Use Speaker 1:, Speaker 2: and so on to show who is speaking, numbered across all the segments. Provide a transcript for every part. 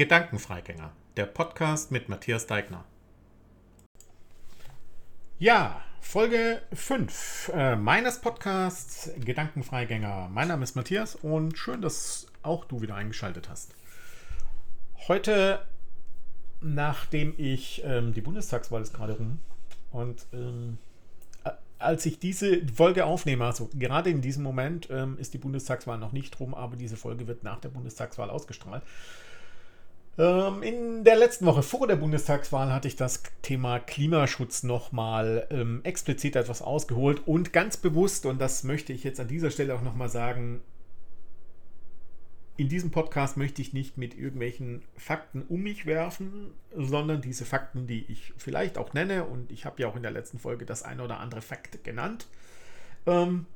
Speaker 1: Gedankenfreigänger, der Podcast mit Matthias Deigner. Ja, Folge 5 äh, meines Podcasts Gedankenfreigänger. Mein Name ist Matthias und schön, dass auch du wieder eingeschaltet hast. Heute, nachdem ich, ähm, die Bundestagswahl ist gerade rum und ähm, als ich diese Folge aufnehme, also gerade in diesem Moment ähm, ist die Bundestagswahl noch nicht rum, aber diese Folge wird nach der Bundestagswahl ausgestrahlt. Ähm, in der letzten Woche vor der Bundestagswahl hatte ich das Thema Klimaschutz nochmal ähm, explizit etwas ausgeholt und ganz bewusst, und das möchte ich jetzt an dieser Stelle auch nochmal sagen, in diesem Podcast möchte ich nicht mit irgendwelchen Fakten um mich werfen, sondern diese Fakten, die ich vielleicht auch nenne, und ich habe ja auch in der letzten Folge das eine oder andere Fakt genannt, ähm,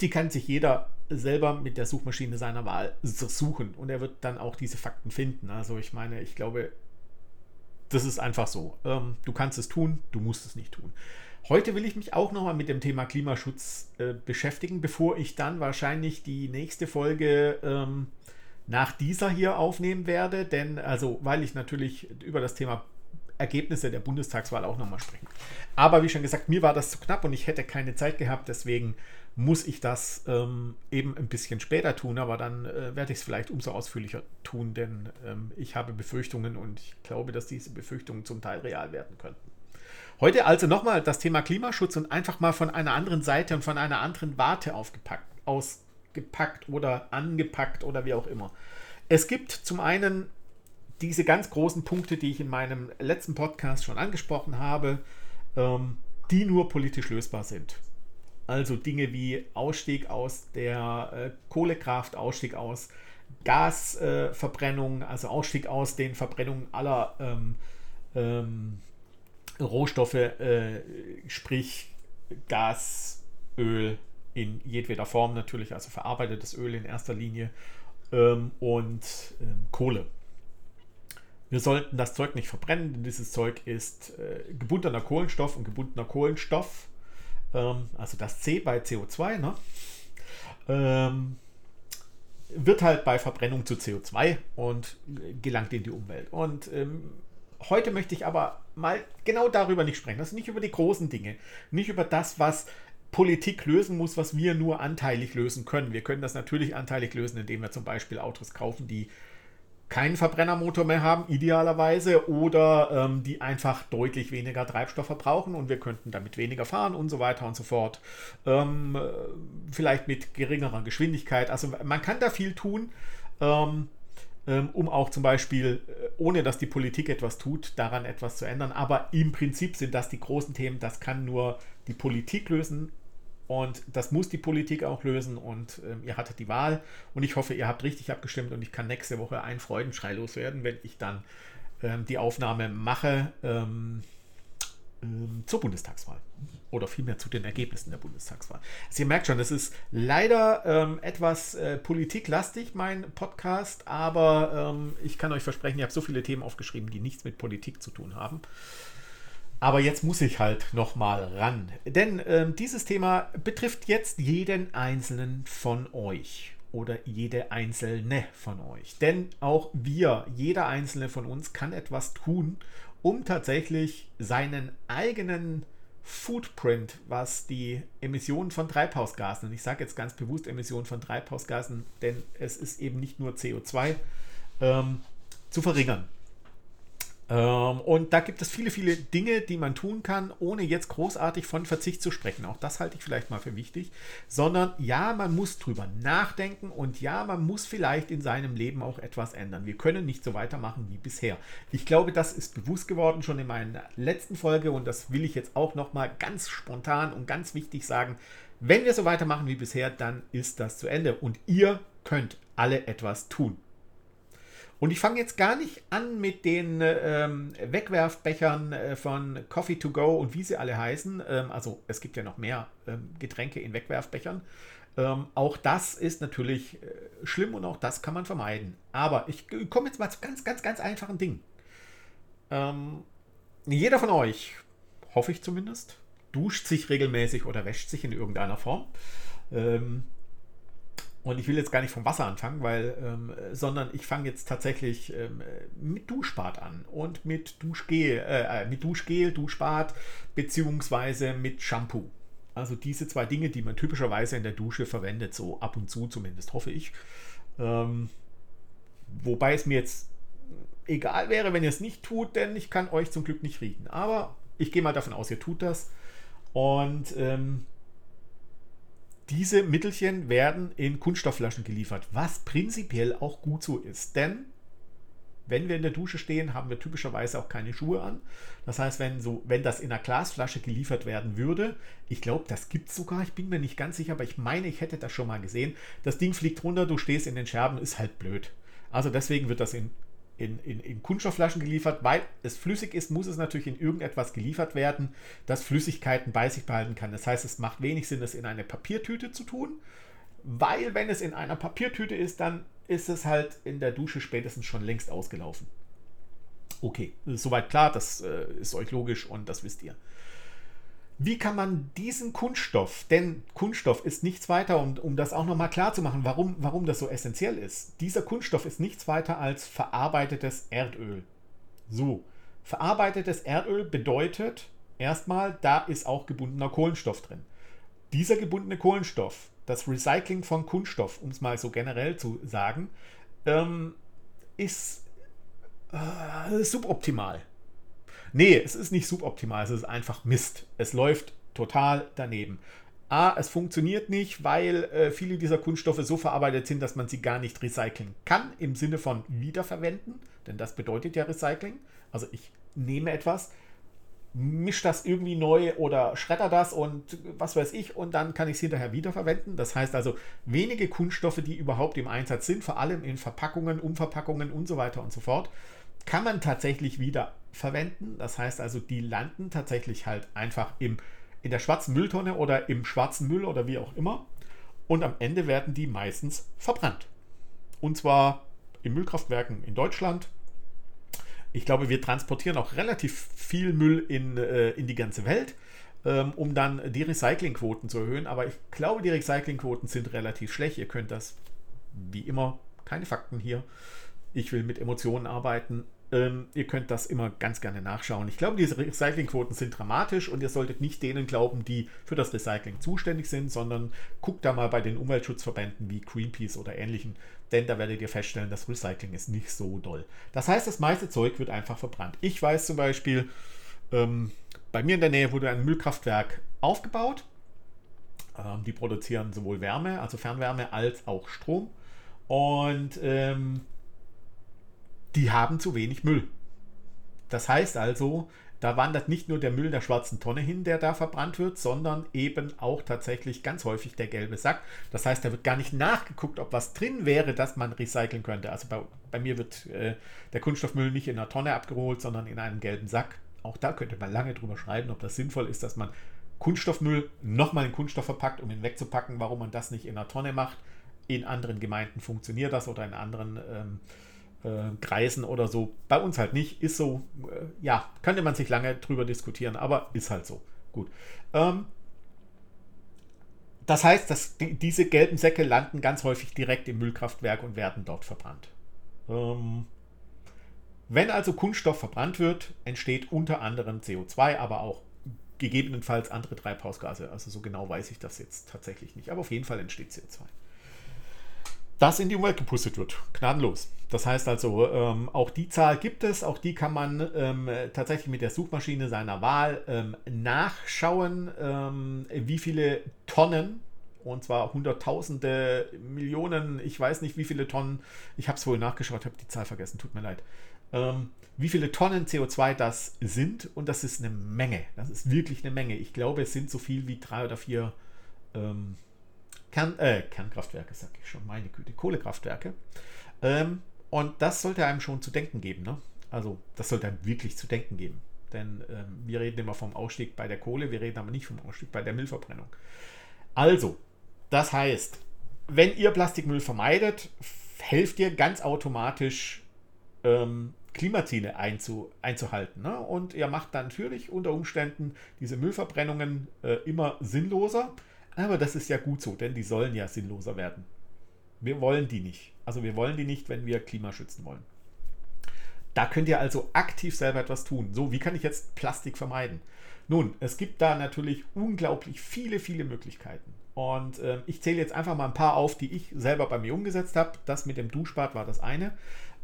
Speaker 1: die kann sich jeder selber mit der Suchmaschine seiner Wahl suchen und er wird dann auch diese Fakten finden. Also ich meine, ich glaube, das ist einfach so. Ähm, du kannst es tun, du musst es nicht tun. Heute will ich mich auch nochmal mit dem Thema Klimaschutz äh, beschäftigen, bevor ich dann wahrscheinlich die nächste Folge ähm, nach dieser hier aufnehmen werde. Denn, also, weil ich natürlich über das Thema Ergebnisse der Bundestagswahl auch nochmal sprechen. Aber wie schon gesagt, mir war das zu knapp und ich hätte keine Zeit gehabt, deswegen muss ich das ähm, eben ein bisschen später tun, aber dann äh, werde ich es vielleicht umso ausführlicher tun, denn ähm, ich habe Befürchtungen und ich glaube, dass diese Befürchtungen zum Teil real werden könnten. Heute also nochmal das Thema Klimaschutz und einfach mal von einer anderen Seite und von einer anderen Warte aufgepackt, ausgepackt oder angepackt oder wie auch immer. Es gibt zum einen diese ganz großen Punkte, die ich in meinem letzten Podcast schon angesprochen habe, ähm, die nur politisch lösbar sind. Also Dinge wie Ausstieg aus der äh, Kohlekraft, Ausstieg aus Gasverbrennung, äh, also Ausstieg aus den Verbrennungen aller ähm, ähm, Rohstoffe, äh, sprich Gas, Öl in jedweder Form natürlich, also verarbeitetes Öl in erster Linie ähm, und ähm, Kohle. Wir sollten das Zeug nicht verbrennen, denn dieses Zeug ist äh, gebundener Kohlenstoff und gebundener Kohlenstoff ähm, also das C bei CO2, ne? ähm, wird halt bei Verbrennung zu CO2 und gelangt in die Umwelt. Und ähm, heute möchte ich aber mal genau darüber nicht sprechen. Also nicht über die großen Dinge, nicht über das, was Politik lösen muss, was wir nur anteilig lösen können. Wir können das natürlich anteilig lösen, indem wir zum Beispiel Autos kaufen, die keinen Verbrennermotor mehr haben, idealerweise, oder ähm, die einfach deutlich weniger Treibstoff verbrauchen und wir könnten damit weniger fahren und so weiter und so fort. Ähm, äh, vielleicht mit geringerer Geschwindigkeit. Also man kann da viel tun, ähm, ähm, um auch zum Beispiel, äh, ohne dass die Politik etwas tut, daran etwas zu ändern. Aber im Prinzip sind das die großen Themen, das kann nur die Politik lösen. Und das muss die Politik auch lösen. Und ähm, ihr hattet die Wahl. Und ich hoffe, ihr habt richtig abgestimmt. Und ich kann nächste Woche einen Freudenschrei loswerden, wenn ich dann ähm, die Aufnahme mache ähm, ähm zur Bundestagswahl. Oder vielmehr zu den Ergebnissen der Bundestagswahl. Also ihr merkt schon, es ist leider ähm, etwas äh, politiklastig, mein Podcast. Aber ähm, ich kann euch versprechen, ich habe so viele Themen aufgeschrieben, die nichts mit Politik zu tun haben. Aber jetzt muss ich halt nochmal ran. Denn äh, dieses Thema betrifft jetzt jeden einzelnen von euch oder jede einzelne von euch. Denn auch wir, jeder einzelne von uns kann etwas tun, um tatsächlich seinen eigenen Footprint, was die Emissionen von Treibhausgasen, und ich sage jetzt ganz bewusst Emissionen von Treibhausgasen, denn es ist eben nicht nur CO2, ähm, zu verringern. Ähm, und da gibt es viele, viele Dinge, die man tun kann, ohne jetzt großartig von Verzicht zu sprechen. Auch das halte ich vielleicht mal für wichtig. Sondern ja, man muss drüber nachdenken und ja, man muss vielleicht in seinem Leben auch etwas ändern. Wir können nicht so weitermachen wie bisher. Ich glaube, das ist bewusst geworden schon in meiner letzten Folge und das will ich jetzt auch nochmal ganz spontan und ganz wichtig sagen. Wenn wir so weitermachen wie bisher, dann ist das zu Ende und ihr könnt alle etwas tun. Und ich fange jetzt gar nicht an mit den ähm, Wegwerfbechern äh, von Coffee to Go und wie sie alle heißen. Ähm, also es gibt ja noch mehr ähm, Getränke in Wegwerfbechern. Ähm, auch das ist natürlich äh, schlimm und auch das kann man vermeiden. Aber ich komme jetzt mal zu ganz, ganz, ganz einfachen Dingen. Ähm, jeder von euch, hoffe ich zumindest, duscht sich regelmäßig oder wäscht sich in irgendeiner Form. Und ich will jetzt gar nicht vom Wasser anfangen, weil, ähm, sondern ich fange jetzt tatsächlich ähm, mit Duschbad an und mit Duschgel, äh, äh, mit Duschgel, Duschbad, beziehungsweise mit Shampoo. Also diese zwei Dinge, die man typischerweise in der Dusche verwendet, so ab und zu zumindest, hoffe ich. Ähm, wobei es mir jetzt egal wäre, wenn ihr es nicht tut, denn ich kann euch zum Glück nicht riechen. Aber ich gehe mal davon aus, ihr tut das. Und ähm, diese Mittelchen werden in Kunststoffflaschen geliefert, was prinzipiell auch gut so ist. Denn wenn wir in der Dusche stehen, haben wir typischerweise auch keine Schuhe an. Das heißt, wenn, so, wenn das in einer Glasflasche geliefert werden würde, ich glaube, das gibt es sogar, ich bin mir nicht ganz sicher, aber ich meine, ich hätte das schon mal gesehen. Das Ding fliegt runter, du stehst in den Scherben, ist halt blöd. Also deswegen wird das in in, in, in, Kunststoffflaschen geliefert. Weil es flüssig ist, muss es natürlich in irgendetwas geliefert werden, das Flüssigkeiten bei sich behalten kann. Das heißt, es macht wenig Sinn, es in eine Papiertüte zu tun, weil wenn es in einer Papiertüte ist, dann ist es halt in der Dusche spätestens schon längst ausgelaufen. Okay, soweit klar, das äh, ist euch logisch und das wisst ihr. Wie kann man diesen Kunststoff, denn Kunststoff ist nichts weiter, um, um das auch nochmal klar zu machen, warum, warum das so essentiell ist. Dieser Kunststoff ist nichts weiter als verarbeitetes Erdöl. So, verarbeitetes Erdöl bedeutet erstmal, da ist auch gebundener Kohlenstoff drin. Dieser gebundene Kohlenstoff, das Recycling von Kunststoff, um es mal so generell zu sagen, ähm, ist äh, suboptimal. Nee, es ist nicht suboptimal, es ist einfach Mist. Es läuft total daneben. A, es funktioniert nicht, weil äh, viele dieser Kunststoffe so verarbeitet sind, dass man sie gar nicht recyceln kann, im Sinne von wiederverwenden, denn das bedeutet ja Recycling. Also ich nehme etwas, mische das irgendwie neu oder schredder das und was weiß ich und dann kann ich es hinterher wiederverwenden. Das heißt also wenige Kunststoffe, die überhaupt im Einsatz sind, vor allem in Verpackungen, Umverpackungen und so weiter und so fort, kann man tatsächlich wieder verwenden. Das heißt also, die landen tatsächlich halt einfach im, in der schwarzen Mülltonne oder im schwarzen Müll oder wie auch immer. Und am Ende werden die meistens verbrannt. Und zwar in Müllkraftwerken in Deutschland. Ich glaube, wir transportieren auch relativ viel Müll in, äh, in die ganze Welt, ähm, um dann die Recyclingquoten zu erhöhen. Aber ich glaube, die Recyclingquoten sind relativ schlecht. Ihr könnt das, wie immer, keine Fakten hier. Ich will mit Emotionen arbeiten. Ähm, ihr könnt das immer ganz gerne nachschauen. Ich glaube, diese Recyclingquoten sind dramatisch und ihr solltet nicht denen glauben, die für das Recycling zuständig sind, sondern guckt da mal bei den Umweltschutzverbänden wie Greenpeace oder ähnlichen, denn da werdet ihr feststellen, das Recycling ist nicht so doll. Das heißt, das meiste Zeug wird einfach verbrannt. Ich weiß zum Beispiel, ähm, bei mir in der Nähe wurde ein Müllkraftwerk aufgebaut. Ähm, die produzieren sowohl Wärme, also Fernwärme, als auch Strom. Und ähm, die haben zu wenig Müll. Das heißt also, da wandert nicht nur der Müll der schwarzen Tonne hin, der da verbrannt wird, sondern eben auch tatsächlich ganz häufig der gelbe Sack. Das heißt, da wird gar nicht nachgeguckt, ob was drin wäre, das man recyceln könnte. Also bei, bei mir wird äh, der Kunststoffmüll nicht in einer Tonne abgeholt, sondern in einem gelben Sack. Auch da könnte man lange drüber schreiben, ob das sinnvoll ist, dass man Kunststoffmüll nochmal in Kunststoff verpackt, um ihn wegzupacken, warum man das nicht in einer Tonne macht. In anderen Gemeinden funktioniert das oder in anderen ähm, äh, Kreisen oder so. Bei uns halt nicht. Ist so, äh, ja, könnte man sich lange drüber diskutieren, aber ist halt so. Gut. Ähm, das heißt, dass die, diese gelben Säcke landen ganz häufig direkt im Müllkraftwerk und werden dort verbrannt. Ähm, wenn also Kunststoff verbrannt wird, entsteht unter anderem CO2, aber auch gegebenenfalls andere Treibhausgase. Also so genau weiß ich das jetzt tatsächlich nicht. Aber auf jeden Fall entsteht CO2 das in die Umwelt gepustet wird. Gnadenlos. Das heißt also, ähm, auch die Zahl gibt es, auch die kann man ähm, tatsächlich mit der Suchmaschine seiner Wahl ähm, nachschauen, ähm, wie viele Tonnen, und zwar Hunderttausende, Millionen, ich weiß nicht wie viele Tonnen, ich habe es wohl nachgeschaut, habe die Zahl vergessen, tut mir leid, ähm, wie viele Tonnen CO2 das sind und das ist eine Menge, das ist wirklich eine Menge. Ich glaube, es sind so viel wie drei oder vier ähm, Kern, äh, Kernkraftwerke, sag ich schon, meine Güte, Kohlekraftwerke. Ähm, und das sollte einem schon zu denken geben. Ne? Also, das sollte einem wirklich zu denken geben. Denn ähm, wir reden immer vom Ausstieg bei der Kohle, wir reden aber nicht vom Ausstieg bei der Müllverbrennung. Also, das heißt, wenn ihr Plastikmüll vermeidet, helft ihr ganz automatisch ähm, Klimaziele einzu, einzuhalten. Ne? Und ihr macht dann natürlich unter Umständen diese Müllverbrennungen äh, immer sinnloser. Aber das ist ja gut so, denn die sollen ja sinnloser werden. Wir wollen die nicht. Also wir wollen die nicht, wenn wir Klima schützen wollen. Da könnt ihr also aktiv selber etwas tun. So, wie kann ich jetzt Plastik vermeiden? Nun, es gibt da natürlich unglaublich viele, viele Möglichkeiten. Und äh, ich zähle jetzt einfach mal ein paar auf, die ich selber bei mir umgesetzt habe. Das mit dem Duschbad war das eine.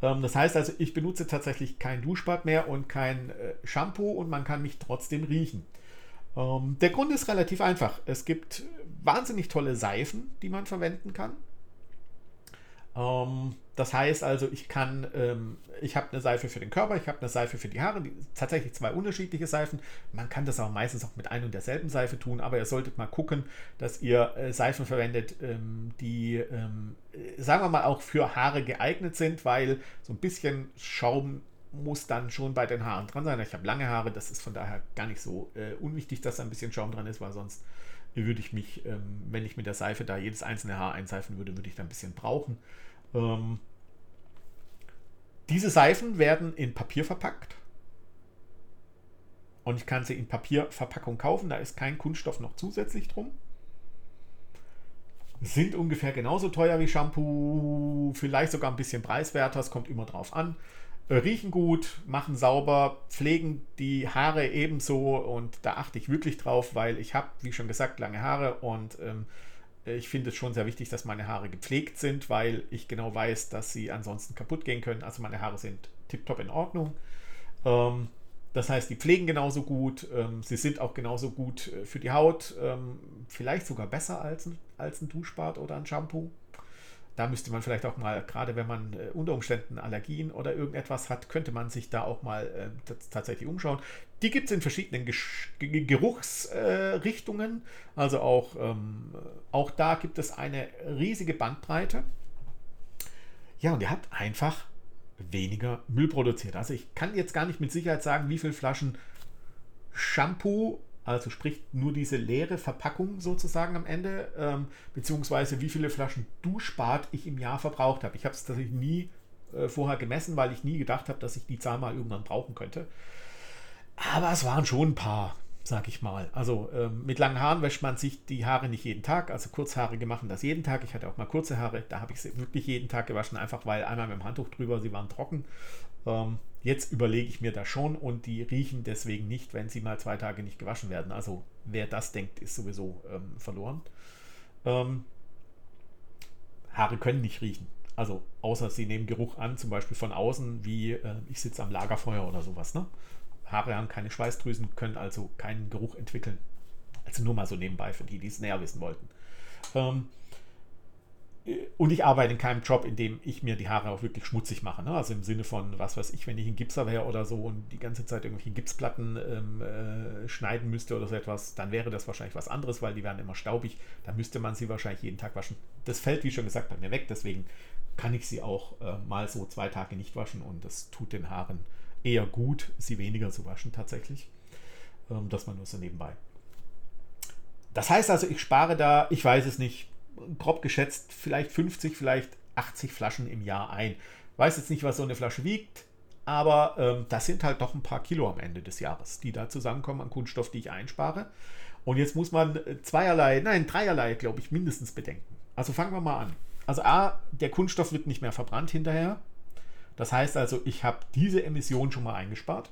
Speaker 1: Ähm, das heißt also, ich benutze tatsächlich kein Duschbad mehr und kein äh, Shampoo und man kann mich trotzdem riechen. Ähm, der Grund ist relativ einfach. Es gibt wahnsinnig tolle Seifen, die man verwenden kann. Ähm, das heißt also, ich kann, ähm, ich habe eine Seife für den Körper, ich habe eine Seife für die Haare, die, tatsächlich zwei unterschiedliche Seifen. Man kann das auch meistens auch mit ein und derselben Seife tun, aber ihr solltet mal gucken, dass ihr äh, Seifen verwendet, ähm, die, ähm, sagen wir mal, auch für Haare geeignet sind, weil so ein bisschen Schaum muss dann schon bei den Haaren dran sein. Ich habe lange Haare, das ist von daher gar nicht so äh, unwichtig, dass da ein bisschen Schaum dran ist, weil sonst würde ich mich, ähm, wenn ich mit der Seife da jedes einzelne Haar einseifen würde, würde ich da ein bisschen brauchen. Ähm, diese Seifen werden in Papier verpackt. Und ich kann sie in Papierverpackung kaufen. Da ist kein Kunststoff noch zusätzlich drum. Sind ungefähr genauso teuer wie Shampoo. Vielleicht sogar ein bisschen preiswerter. Es kommt immer drauf an. Riechen gut, machen sauber, pflegen die Haare ebenso. Und da achte ich wirklich drauf, weil ich habe, wie schon gesagt, lange Haare und ähm, ich finde es schon sehr wichtig, dass meine Haare gepflegt sind, weil ich genau weiß, dass sie ansonsten kaputt gehen können. Also meine Haare sind tiptop in Ordnung. Ähm, das heißt, die pflegen genauso gut. Ähm, sie sind auch genauso gut äh, für die Haut. Ähm, vielleicht sogar besser als ein, als ein Duschbad oder ein Shampoo. Da müsste man vielleicht auch mal, gerade wenn man äh, unter Umständen Allergien oder irgendetwas hat, könnte man sich da auch mal äh, tatsächlich umschauen. Die gibt es in verschiedenen Geruchsrichtungen. Äh, also auch, ähm, auch da gibt es eine riesige Bandbreite. Ja, und ihr habt einfach weniger Müll produziert. Also ich kann jetzt gar nicht mit Sicherheit sagen, wie viele Flaschen Shampoo also sprich nur diese leere Verpackung sozusagen am Ende, ähm, beziehungsweise wie viele Flaschen Duschbad ich im Jahr verbraucht habe. Ich habe es tatsächlich nie äh, vorher gemessen, weil ich nie gedacht habe, dass ich die Zahl mal irgendwann brauchen könnte. Aber es waren schon ein paar, sag ich mal. Also ähm, mit langen Haaren wäscht man sich die Haare nicht jeden Tag. Also Kurzhaarige machen das jeden Tag. Ich hatte auch mal kurze Haare, da habe ich sie wirklich jeden Tag gewaschen, einfach weil einmal mit dem Handtuch drüber, sie waren trocken. Ähm, Jetzt überlege ich mir das schon und die riechen deswegen nicht, wenn sie mal zwei Tage nicht gewaschen werden. Also wer das denkt, ist sowieso ähm, verloren. Ähm, Haare können nicht riechen. Also außer sie nehmen Geruch an, zum Beispiel von außen, wie äh, ich sitze am Lagerfeuer oder sowas. Ne? Haare haben keine Schweißdrüsen, können also keinen Geruch entwickeln. Also nur mal so nebenbei für die, die es näher wissen wollten. Ähm, und ich arbeite in keinem Job, in dem ich mir die Haare auch wirklich schmutzig mache. Ne? Also im Sinne von, was weiß ich, wenn ich ein Gipser wäre oder so und die ganze Zeit irgendwelche Gipsplatten ähm, äh, schneiden müsste oder so etwas, dann wäre das wahrscheinlich was anderes, weil die werden immer staubig. Da müsste man sie wahrscheinlich jeden Tag waschen. Das fällt, wie schon gesagt, bei mir weg. Deswegen kann ich sie auch äh, mal so zwei Tage nicht waschen und das tut den Haaren eher gut, sie weniger zu waschen tatsächlich. Ähm, das mal nur so nebenbei. Das heißt also, ich spare da, ich weiß es nicht, grob geschätzt vielleicht 50, vielleicht 80 Flaschen im Jahr ein. Weiß jetzt nicht, was so eine Flasche wiegt, aber ähm, das sind halt doch ein paar Kilo am Ende des Jahres, die da zusammenkommen an Kunststoff, die ich einspare. Und jetzt muss man äh, zweierlei, nein, dreierlei, glaube ich, mindestens bedenken. Also fangen wir mal an. Also A, der Kunststoff wird nicht mehr verbrannt hinterher. Das heißt also, ich habe diese Emission schon mal eingespart.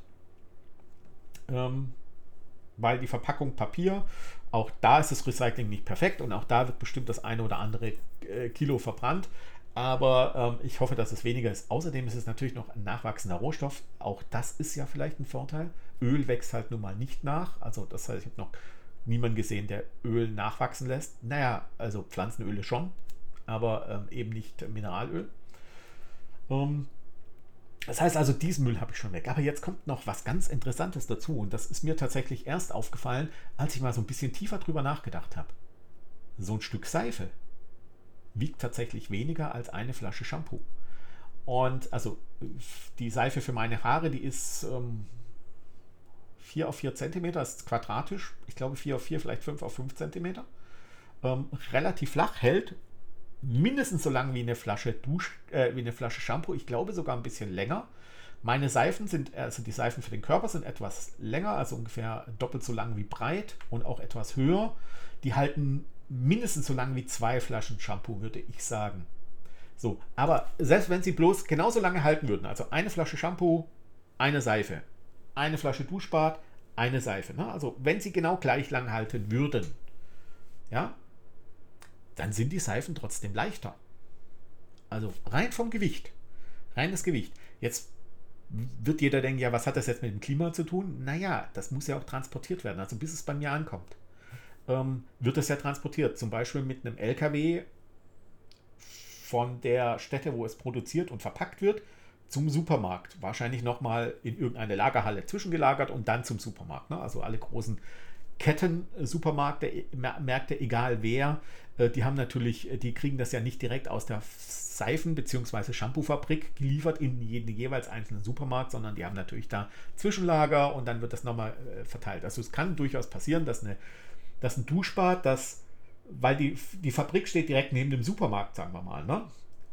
Speaker 1: Ähm, weil die Verpackung Papier auch da ist das Recycling nicht perfekt und auch da wird bestimmt das eine oder andere äh, Kilo verbrannt. Aber ähm, ich hoffe, dass es weniger ist. Außerdem ist es natürlich noch ein nachwachsender Rohstoff. Auch das ist ja vielleicht ein Vorteil. Öl wächst halt nun mal nicht nach. Also das heißt, ich habe noch niemanden gesehen, der Öl nachwachsen lässt. Naja, also Pflanzenöle schon, aber ähm, eben nicht Mineralöl. Ähm, das heißt also, diesen Müll habe ich schon weg. Aber jetzt kommt noch was ganz Interessantes dazu. Und das ist mir tatsächlich erst aufgefallen, als ich mal so ein bisschen tiefer drüber nachgedacht habe. So ein Stück Seife wiegt tatsächlich weniger als eine Flasche Shampoo. Und also die Seife für meine Haare, die ist ähm, 4 auf 4 cm, ist quadratisch. Ich glaube 4 auf 4, vielleicht 5 auf 5 cm. Ähm, relativ flach, hält mindestens so lang wie eine Flasche Dusch, äh, wie eine Flasche Shampoo. Ich glaube sogar ein bisschen länger. Meine Seifen sind, also die Seifen für den Körper sind etwas länger, also ungefähr doppelt so lang wie breit und auch etwas höher. Die halten mindestens so lang wie zwei Flaschen Shampoo, würde ich sagen. So, aber selbst wenn sie bloß genauso lange halten würden, also eine Flasche Shampoo, eine Seife, eine Flasche Duschbad, eine Seife. Ne? Also wenn sie genau gleich lang halten würden, ja, dann sind die Seifen trotzdem leichter. Also rein vom Gewicht. Reines Gewicht. Jetzt wird jeder denken, ja, was hat das jetzt mit dem Klima zu tun? Naja, das muss ja auch transportiert werden. Also bis es bei mir ankommt, ähm, wird es ja transportiert. Zum Beispiel mit einem LKW von der Stätte, wo es produziert und verpackt wird, zum Supermarkt. Wahrscheinlich nochmal in irgendeine Lagerhalle zwischengelagert und dann zum Supermarkt. Ne? Also alle großen Ketten-Supermärkte, äh, Märkte, egal wer, die haben natürlich, äh, die kriegen das ja nicht direkt aus der Seifen- bzw. Shampoo-Fabrik geliefert in jeden jeweils einzelnen Supermarkt, sondern die haben natürlich da Zwischenlager und dann wird das nochmal verteilt. Also es kann durchaus passieren, dass, eine, dass ein Duschbad, das, weil die, die Fabrik steht direkt neben dem Supermarkt, sagen wir mal, ne?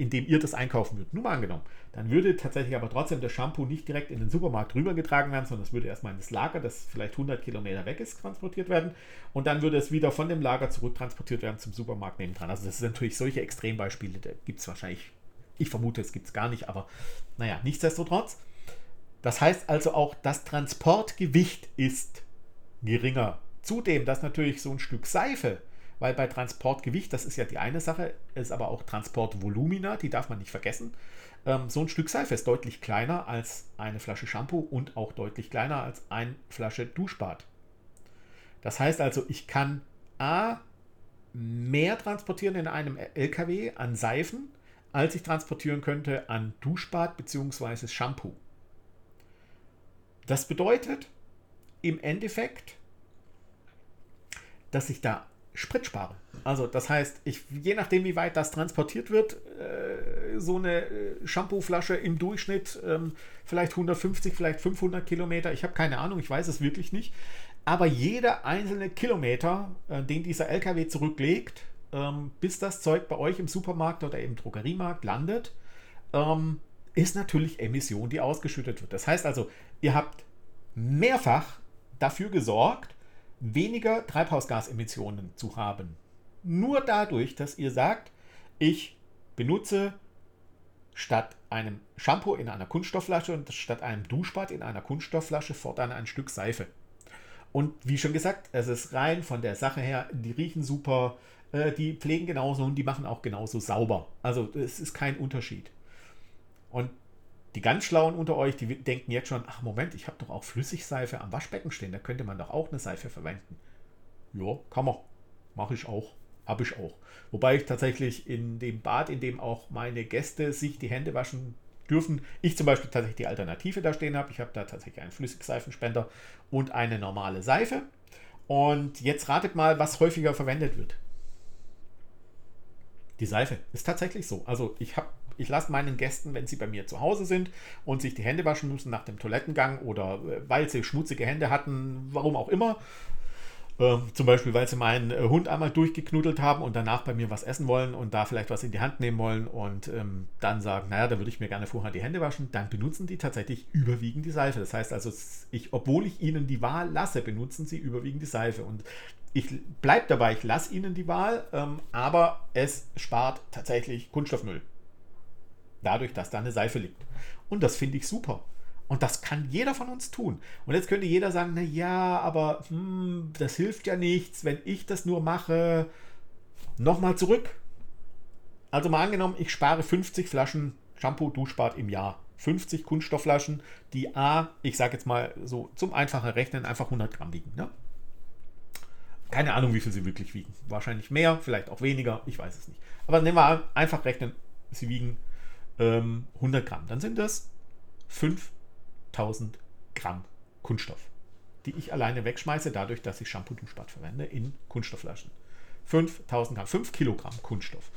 Speaker 1: In dem ihr das einkaufen würdet. Nur mal angenommen. Dann würde tatsächlich aber trotzdem das Shampoo nicht direkt in den Supermarkt rübergetragen werden, sondern es würde erstmal in das Lager, das vielleicht 100 Kilometer weg ist, transportiert werden. Und dann würde es wieder von dem Lager zurücktransportiert werden zum Supermarkt nebendran. Also das sind natürlich solche Extrembeispiele, da gibt es wahrscheinlich, ich vermute, es gibt es gar nicht, aber naja, nichtsdestotrotz. Das heißt also auch, das Transportgewicht ist geringer. Zudem, dass natürlich so ein Stück Seife weil bei Transportgewicht, das ist ja die eine Sache, ist aber auch Transportvolumina, die darf man nicht vergessen. Ähm, so ein Stück Seife ist deutlich kleiner als eine Flasche Shampoo und auch deutlich kleiner als eine Flasche Duschbad. Das heißt also, ich kann A mehr transportieren in einem LKW an Seifen, als ich transportieren könnte an Duschbad bzw. Shampoo. Das bedeutet im Endeffekt, dass ich da Sprit spare. Also das heißt, ich, je nachdem, wie weit das transportiert wird, äh, so eine äh, Shampooflasche im Durchschnitt ähm, vielleicht 150, vielleicht 500 Kilometer. Ich habe keine Ahnung, ich weiß es wirklich nicht. Aber jeder einzelne Kilometer, äh, den dieser LKW zurücklegt, ähm, bis das Zeug bei euch im Supermarkt oder im Drogeriemarkt landet, ähm, ist natürlich Emission, die ausgeschüttet wird. Das heißt also, ihr habt mehrfach dafür gesorgt, weniger Treibhausgasemissionen zu haben. Nur dadurch, dass ihr sagt, ich benutze statt einem Shampoo in einer Kunststoffflasche und statt einem Duschbad in einer Kunststoffflasche fortan ein Stück Seife. Und wie schon gesagt, es ist rein von der Sache her, die riechen super, äh, die pflegen genauso und die machen auch genauso sauber. Also es ist kein Unterschied. Und die ganz Schlauen unter euch, die denken jetzt schon, ach Moment, ich habe doch auch Flüssigseife am Waschbecken stehen, da könnte man doch auch eine Seife verwenden. Ja, kann man. Mache ich auch. Habe ich auch. Wobei ich tatsächlich in dem Bad, in dem auch meine Gäste sich die Hände waschen dürfen, ich zum Beispiel tatsächlich die Alternative da stehen habe. Ich habe da tatsächlich einen Flüssigseifenspender und eine normale Seife. Und jetzt ratet mal, was häufiger verwendet wird. Die Seife. Ist tatsächlich so. Also ich habe ich lasse meinen Gästen, wenn sie bei mir zu Hause sind und sich die Hände waschen müssen nach dem Toilettengang oder äh, weil sie schmutzige Hände hatten, warum auch immer, äh, zum Beispiel, weil sie meinen äh, Hund einmal durchgeknuddelt haben und danach bei mir was essen wollen und da vielleicht was in die Hand nehmen wollen und ähm, dann sagen, naja, da würde ich mir gerne vorher die Hände waschen, dann benutzen die tatsächlich überwiegend die Seife. Das heißt also, ich, obwohl ich ihnen die Wahl lasse, benutzen sie überwiegend die Seife. Und ich bleibe dabei, ich lasse ihnen die Wahl, ähm, aber es spart tatsächlich Kunststoffmüll. Dadurch, dass da eine Seife liegt. Und das finde ich super. Und das kann jeder von uns tun. Und jetzt könnte jeder sagen, na ja, aber hm, das hilft ja nichts, wenn ich das nur mache. Nochmal zurück. Also mal angenommen, ich spare 50 Flaschen Shampoo, Duschbad im Jahr. 50 Kunststoffflaschen, die A, ich sage jetzt mal so zum einfachen Rechnen, einfach 100 Gramm wiegen. Ne? Keine Ahnung, wie viel sie wirklich wiegen. Wahrscheinlich mehr, vielleicht auch weniger, ich weiß es nicht. Aber nehmen wir an, einfach rechnen, sie wiegen ähm, 100 Gramm. Dann sind das 5000 Gramm Kunststoff, die ich alleine wegschmeiße, dadurch, dass ich Shampoo Duschbad verwende in Kunststoffflaschen. 5000 Gramm, 5 Kilogramm Kunststoff.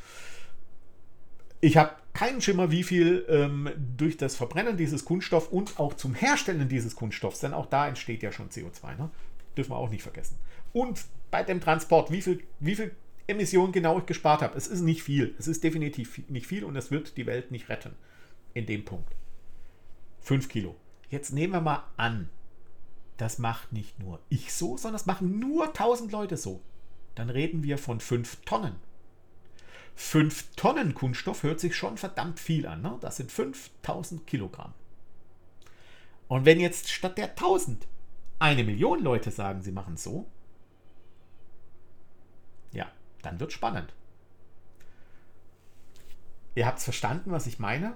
Speaker 1: Ich habe keinen Schimmer, wie viel ähm, durch das Verbrennen dieses Kunststoffs und auch zum Herstellen dieses Kunststoffs, denn auch da entsteht ja schon CO2, ne? dürfen wir auch nicht vergessen. Und bei dem Transport, wie viel, wie viel Emissionen genau ich gespart habe. Es ist nicht viel. Es ist definitiv nicht viel und es wird die Welt nicht retten. In dem Punkt. 5 Kilo. Jetzt nehmen wir mal an, das macht nicht nur ich so, sondern das machen nur 1000 Leute so. Dann reden wir von 5 Tonnen. 5 Tonnen Kunststoff hört sich schon verdammt viel an. Ne? Das sind 5000 Kilogramm. Und wenn jetzt statt der 1000 eine Million Leute sagen, sie machen es so, dann wird spannend. Ihr habt es verstanden, was ich meine?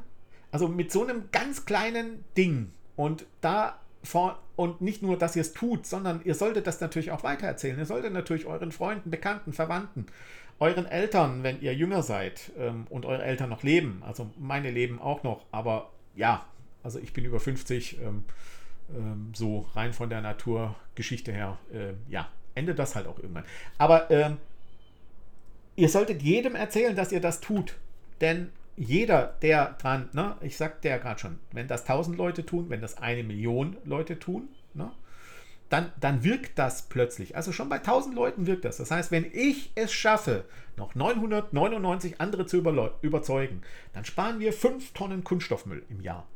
Speaker 1: Also mit so einem ganz kleinen Ding und da vor, und nicht nur, dass ihr es tut, sondern ihr solltet das natürlich auch weitererzählen. Ihr solltet natürlich euren Freunden, Bekannten, Verwandten, euren Eltern, wenn ihr jünger seid ähm, und eure Eltern noch leben, also meine leben auch noch, aber ja, also ich bin über 50, ähm, ähm, so rein von der Naturgeschichte her, äh, ja, endet das halt auch irgendwann. Aber ähm, ihr solltet jedem erzählen, dass ihr das tut, denn jeder, der dran, ne, ich sagte ja gerade schon, wenn das 1000 Leute tun, wenn das eine Million Leute tun, ne, dann, dann wirkt das plötzlich. Also schon bei 1000 Leuten wirkt das. Das heißt, wenn ich es schaffe, noch 999 andere zu überzeugen, dann sparen wir 5 Tonnen Kunststoffmüll im Jahr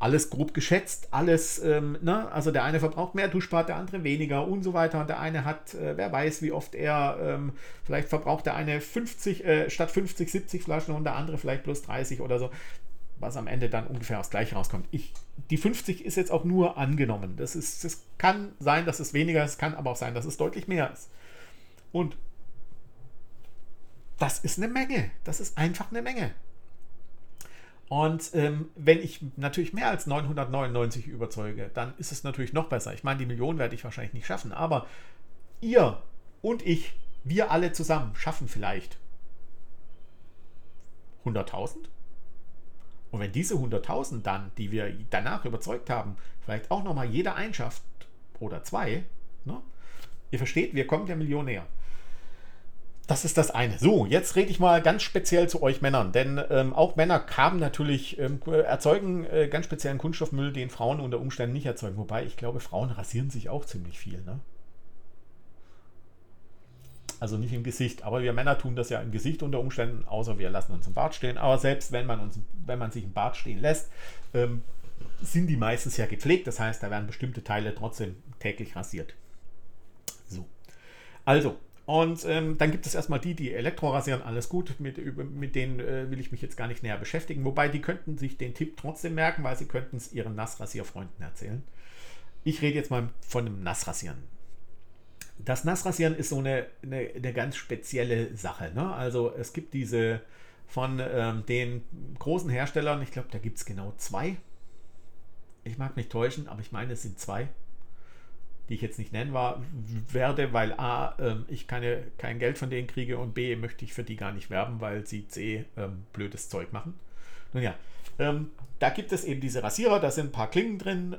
Speaker 1: alles grob geschätzt, alles, ähm, ne? also der eine verbraucht mehr Duschbad, der andere weniger und so weiter. Und der eine hat, äh, wer weiß, wie oft er, ähm, vielleicht verbraucht der eine 50, äh, statt 50, 70 Flaschen und der andere vielleicht plus 30 oder so, was am Ende dann ungefähr aufs Gleiche rauskommt. Ich, die 50 ist jetzt auch nur angenommen. Das, ist, das kann sein, dass es weniger ist, kann aber auch sein, dass es deutlich mehr ist. Und das ist eine Menge. Das ist einfach eine Menge. Und ähm, wenn ich natürlich mehr als 999 überzeuge, dann ist es natürlich noch besser. Ich meine, die Million werde ich wahrscheinlich nicht schaffen, aber ihr und ich, wir alle zusammen schaffen vielleicht 100.000. Und wenn diese 100.000 dann, die wir danach überzeugt haben, vielleicht auch nochmal jeder einschafft oder zwei, ne? ihr versteht, wir kommen der Million näher. Das ist das eine. So, jetzt rede ich mal ganz speziell zu euch Männern, denn ähm, auch Männer haben natürlich, ähm, erzeugen äh, ganz speziellen Kunststoffmüll, den Frauen unter Umständen nicht erzeugen. Wobei ich glaube, Frauen rasieren sich auch ziemlich viel. Ne? Also nicht im Gesicht, aber wir Männer tun das ja im Gesicht unter Umständen, außer wir lassen uns im Bart stehen. Aber selbst wenn man, uns, wenn man sich im Bart stehen lässt, ähm, sind die meistens ja gepflegt. Das heißt, da werden bestimmte Teile trotzdem täglich rasiert. So. Also, und ähm, dann gibt es erstmal die, die Elektro rasieren, alles gut, mit, mit denen äh, will ich mich jetzt gar nicht näher beschäftigen. Wobei die könnten sich den Tipp trotzdem merken, weil sie könnten es ihren Nassrasierfreunden erzählen. Ich rede jetzt mal von dem Nassrasieren. Das Nassrasieren ist so eine, eine, eine ganz spezielle Sache. Ne? Also es gibt diese von ähm, den großen Herstellern, ich glaube, da gibt es genau zwei. Ich mag mich täuschen, aber ich meine, es sind zwei die ich jetzt nicht nennen war, werde, weil A, ähm, ich keine, kein Geld von denen kriege und B, möchte ich für die gar nicht werben, weil sie C, ähm, blödes Zeug machen. Nun ja, ähm, da gibt es eben diese Rasierer, da sind ein paar Klingen drin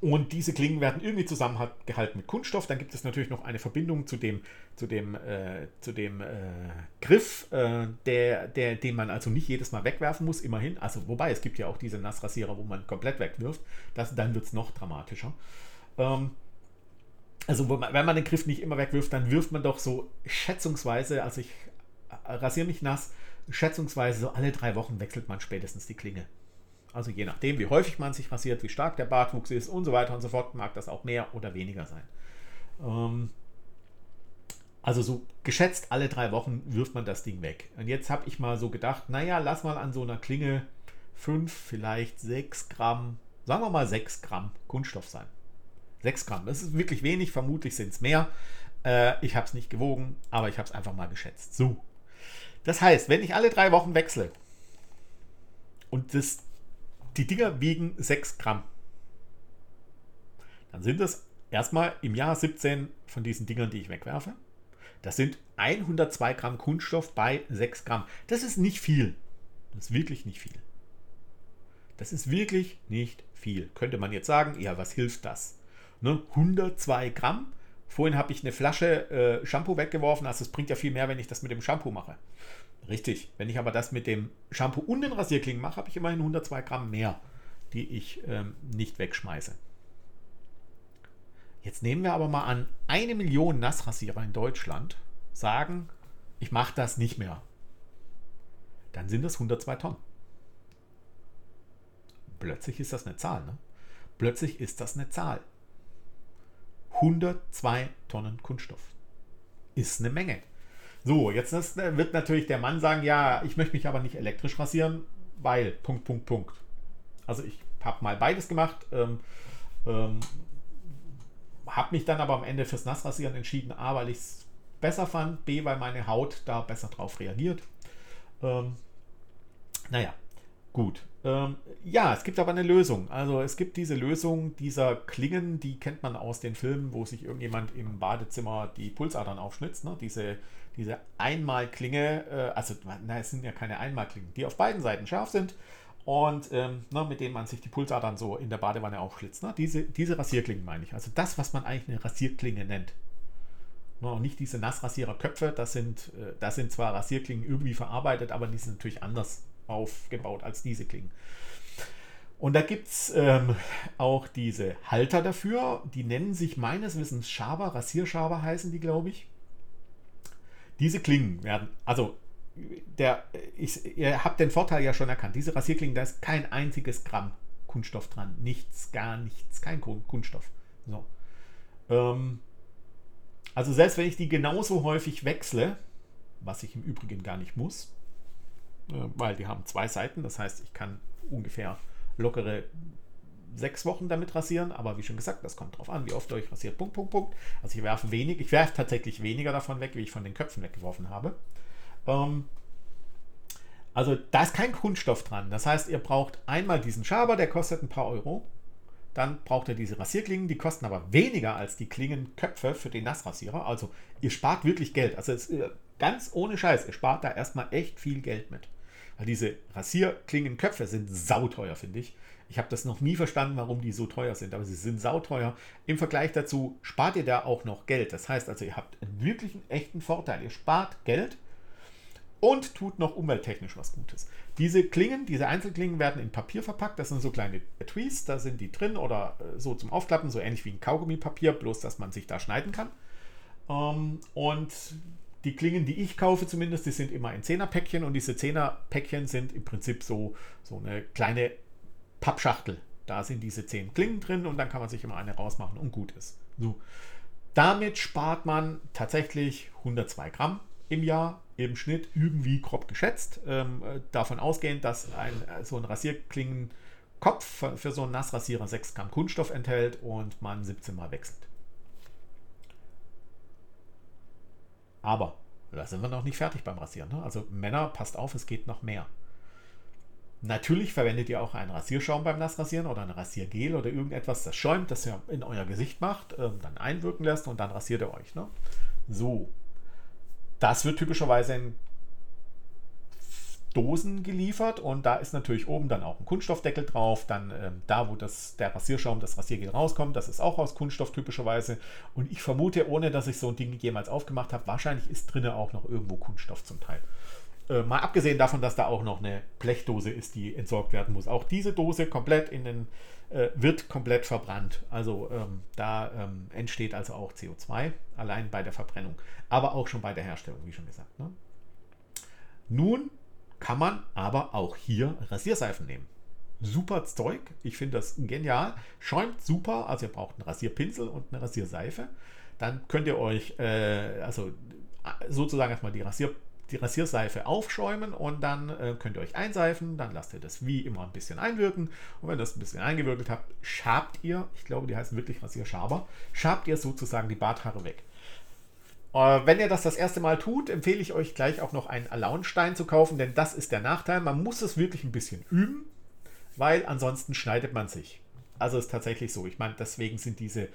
Speaker 1: und diese Klingen werden irgendwie zusammengehalten mit Kunststoff. Dann gibt es natürlich noch eine Verbindung zu dem, zu dem, äh, zu dem äh, Griff, äh, der, der, den man also nicht jedes Mal wegwerfen muss, immerhin. Also wobei, es gibt ja auch diese Nassrasierer, wo man komplett wegwirft. Das, dann wird es noch dramatischer. Ähm, also wenn man den Griff nicht immer wegwirft, dann wirft man doch so schätzungsweise, also ich äh, rasiere mich nass, schätzungsweise so alle drei Wochen wechselt man spätestens die Klinge. Also je nachdem, wie häufig man sich rasiert, wie stark der Bartwuchs ist und so weiter und so fort, mag das auch mehr oder weniger sein. Ähm, also so geschätzt alle drei Wochen wirft man das Ding weg. Und jetzt habe ich mal so gedacht, naja, lass mal an so einer Klinge 5, vielleicht 6 Gramm, sagen wir mal 6 Gramm Kunststoff sein. 6 Gramm. Das ist wirklich wenig, vermutlich sind es mehr. Äh, ich habe es nicht gewogen, aber ich habe es einfach mal geschätzt. So. Das heißt, wenn ich alle drei Wochen wechsle und das, die Dinger wiegen 6 Gramm, dann sind es erstmal im Jahr 17 von diesen Dingern, die ich wegwerfe. Das sind 102 Gramm Kunststoff bei 6 Gramm. Das ist nicht viel. Das ist wirklich nicht viel. Das ist wirklich nicht viel. Könnte man jetzt sagen, ja, was hilft das? Ne? 102 Gramm. Vorhin habe ich eine Flasche äh, Shampoo weggeworfen. Also es bringt ja viel mehr, wenn ich das mit dem Shampoo mache. Richtig. Wenn ich aber das mit dem Shampoo und den Rasierklingen mache, habe ich immerhin 102 Gramm mehr, die ich ähm, nicht wegschmeiße. Jetzt nehmen wir aber mal an, eine Million Nassrasierer in Deutschland sagen, ich mache das nicht mehr. Dann sind das 102 Tonnen. Plötzlich ist das eine Zahl. Ne? Plötzlich ist das eine Zahl. 102 Tonnen Kunststoff. Ist eine Menge. So, jetzt ist, äh, wird natürlich der Mann sagen, ja, ich möchte mich aber nicht elektrisch rasieren, weil, Punkt, Punkt, Punkt. Also ich habe mal beides gemacht, ähm, ähm, habe mich dann aber am Ende fürs Nassrasieren entschieden, A, weil ich es besser fand, B, weil meine Haut da besser drauf reagiert. Ähm, naja, gut. Ähm, ja, es gibt aber eine Lösung. Also es gibt diese Lösung dieser Klingen, die kennt man aus den Filmen, wo sich irgendjemand im Badezimmer die Pulsadern aufschnitzt. Ne? Diese, diese Einmalklinge, äh, also na, es sind ja keine Einmalklingen, die auf beiden Seiten scharf sind und ähm, ne, mit denen man sich die Pulsadern so in der Badewanne aufschlitzt. Ne? Diese, diese Rasierklingen meine ich. Also das, was man eigentlich eine Rasierklinge nennt. Ne? Und nicht diese Nassrasiererköpfe, das sind, äh, das sind zwar Rasierklingen irgendwie verarbeitet, aber die sind natürlich anders aufgebaut als diese Klingen. Und da gibt es ähm, auch diese Halter dafür, die nennen sich meines Wissens Schaber, Rasierschaber heißen die, glaube ich. Diese Klingen werden, also der, ich, ihr habt den Vorteil ja schon erkannt, diese Rasierklingen, da ist kein einziges Gramm Kunststoff dran. Nichts, gar nichts, kein Kunststoff. So. Ähm, also selbst wenn ich die genauso häufig wechsle, was ich im Übrigen gar nicht muss, weil die haben zwei Seiten. Das heißt, ich kann ungefähr lockere sechs Wochen damit rasieren. Aber wie schon gesagt, das kommt drauf an, wie oft ihr euch rasiert. Punkt, Punkt, Punkt. Also ich werfe wenig, ich werfe tatsächlich weniger davon weg, wie ich von den Köpfen weggeworfen habe. Ähm, also da ist kein Kunststoff dran. Das heißt, ihr braucht einmal diesen Schaber, der kostet ein paar Euro. Dann braucht ihr diese Rasierklingen, die kosten aber weniger als die Klingenköpfe für den Nassrasierer. Also ihr spart wirklich Geld. Also es, äh, ganz ohne Scheiß, ihr spart da erstmal echt viel Geld mit. Diese Rasierklingenköpfe sind sauteuer, finde ich. Ich habe das noch nie verstanden, warum die so teuer sind, aber sie sind sauteuer. Im Vergleich dazu spart ihr da auch noch Geld. Das heißt also, ihr habt einen wirklichen, echten Vorteil. Ihr spart Geld und tut noch umwelttechnisch was Gutes. Diese Klingen, diese Einzelklingen werden in Papier verpackt. Das sind so kleine Tweets, da sind die drin oder äh, so zum Aufklappen, so ähnlich wie ein Kaugummipapier, bloß dass man sich da schneiden kann. Ähm, und die Klingen, die ich kaufe zumindest, die sind immer in 10er-Päckchen und diese 10er-Päckchen sind im Prinzip so, so eine kleine Pappschachtel. Da sind diese 10 Klingen drin und dann kann man sich immer eine rausmachen und gut ist. So. Damit spart man tatsächlich 102 Gramm im Jahr im Schnitt irgendwie grob geschätzt. Ähm, davon ausgehend, dass ein, so ein Rasierklingenkopf für so einen Nassrasierer 6 Gramm Kunststoff enthält und man 17 Mal wechselt. Aber da sind wir noch nicht fertig beim Rasieren. Ne? Also Männer, passt auf, es geht noch mehr. Natürlich verwendet ihr auch einen Rasierschaum beim Nassrasieren oder ein Rasiergel oder irgendetwas, das schäumt, das ihr in euer Gesicht macht, ähm, dann einwirken lässt und dann rasiert ihr euch. Ne? So. Das wird typischerweise in Dosen geliefert und da ist natürlich oben dann auch ein Kunststoffdeckel drauf. Dann ähm, da, wo das, der Rasierschaum, das Rasiergel rauskommt, das ist auch aus Kunststoff typischerweise. Und ich vermute, ohne dass ich so ein Ding jemals aufgemacht habe, wahrscheinlich ist drinnen auch noch irgendwo Kunststoff zum Teil. Äh, mal abgesehen davon, dass da auch noch eine Blechdose ist, die entsorgt werden muss. Auch diese Dose komplett in den, äh, wird komplett verbrannt. Also ähm, da ähm, entsteht also auch CO2, allein bei der Verbrennung. Aber auch schon bei der Herstellung, wie schon gesagt. Ne? Nun kann man aber auch hier Rasierseifen nehmen. Super Zeug, ich finde das genial. Schäumt super, also ihr braucht einen Rasierpinsel und eine Rasierseife. Dann könnt ihr euch, äh, also sozusagen erstmal die, Rasier, die Rasierseife aufschäumen und dann äh, könnt ihr euch einseifen. Dann lasst ihr das wie immer ein bisschen einwirken. Und wenn ihr das ein bisschen eingewirkt habt, schabt ihr, ich glaube, die heißen wirklich Rasierschaber, schabt ihr sozusagen die Barthaare weg. Äh, wenn ihr das das erste Mal tut, empfehle ich euch gleich auch noch einen Alaunstein zu kaufen, denn das ist der Nachteil. Man muss es wirklich ein bisschen üben, weil ansonsten schneidet man sich. Also ist tatsächlich so. Ich meine, deswegen sind diese,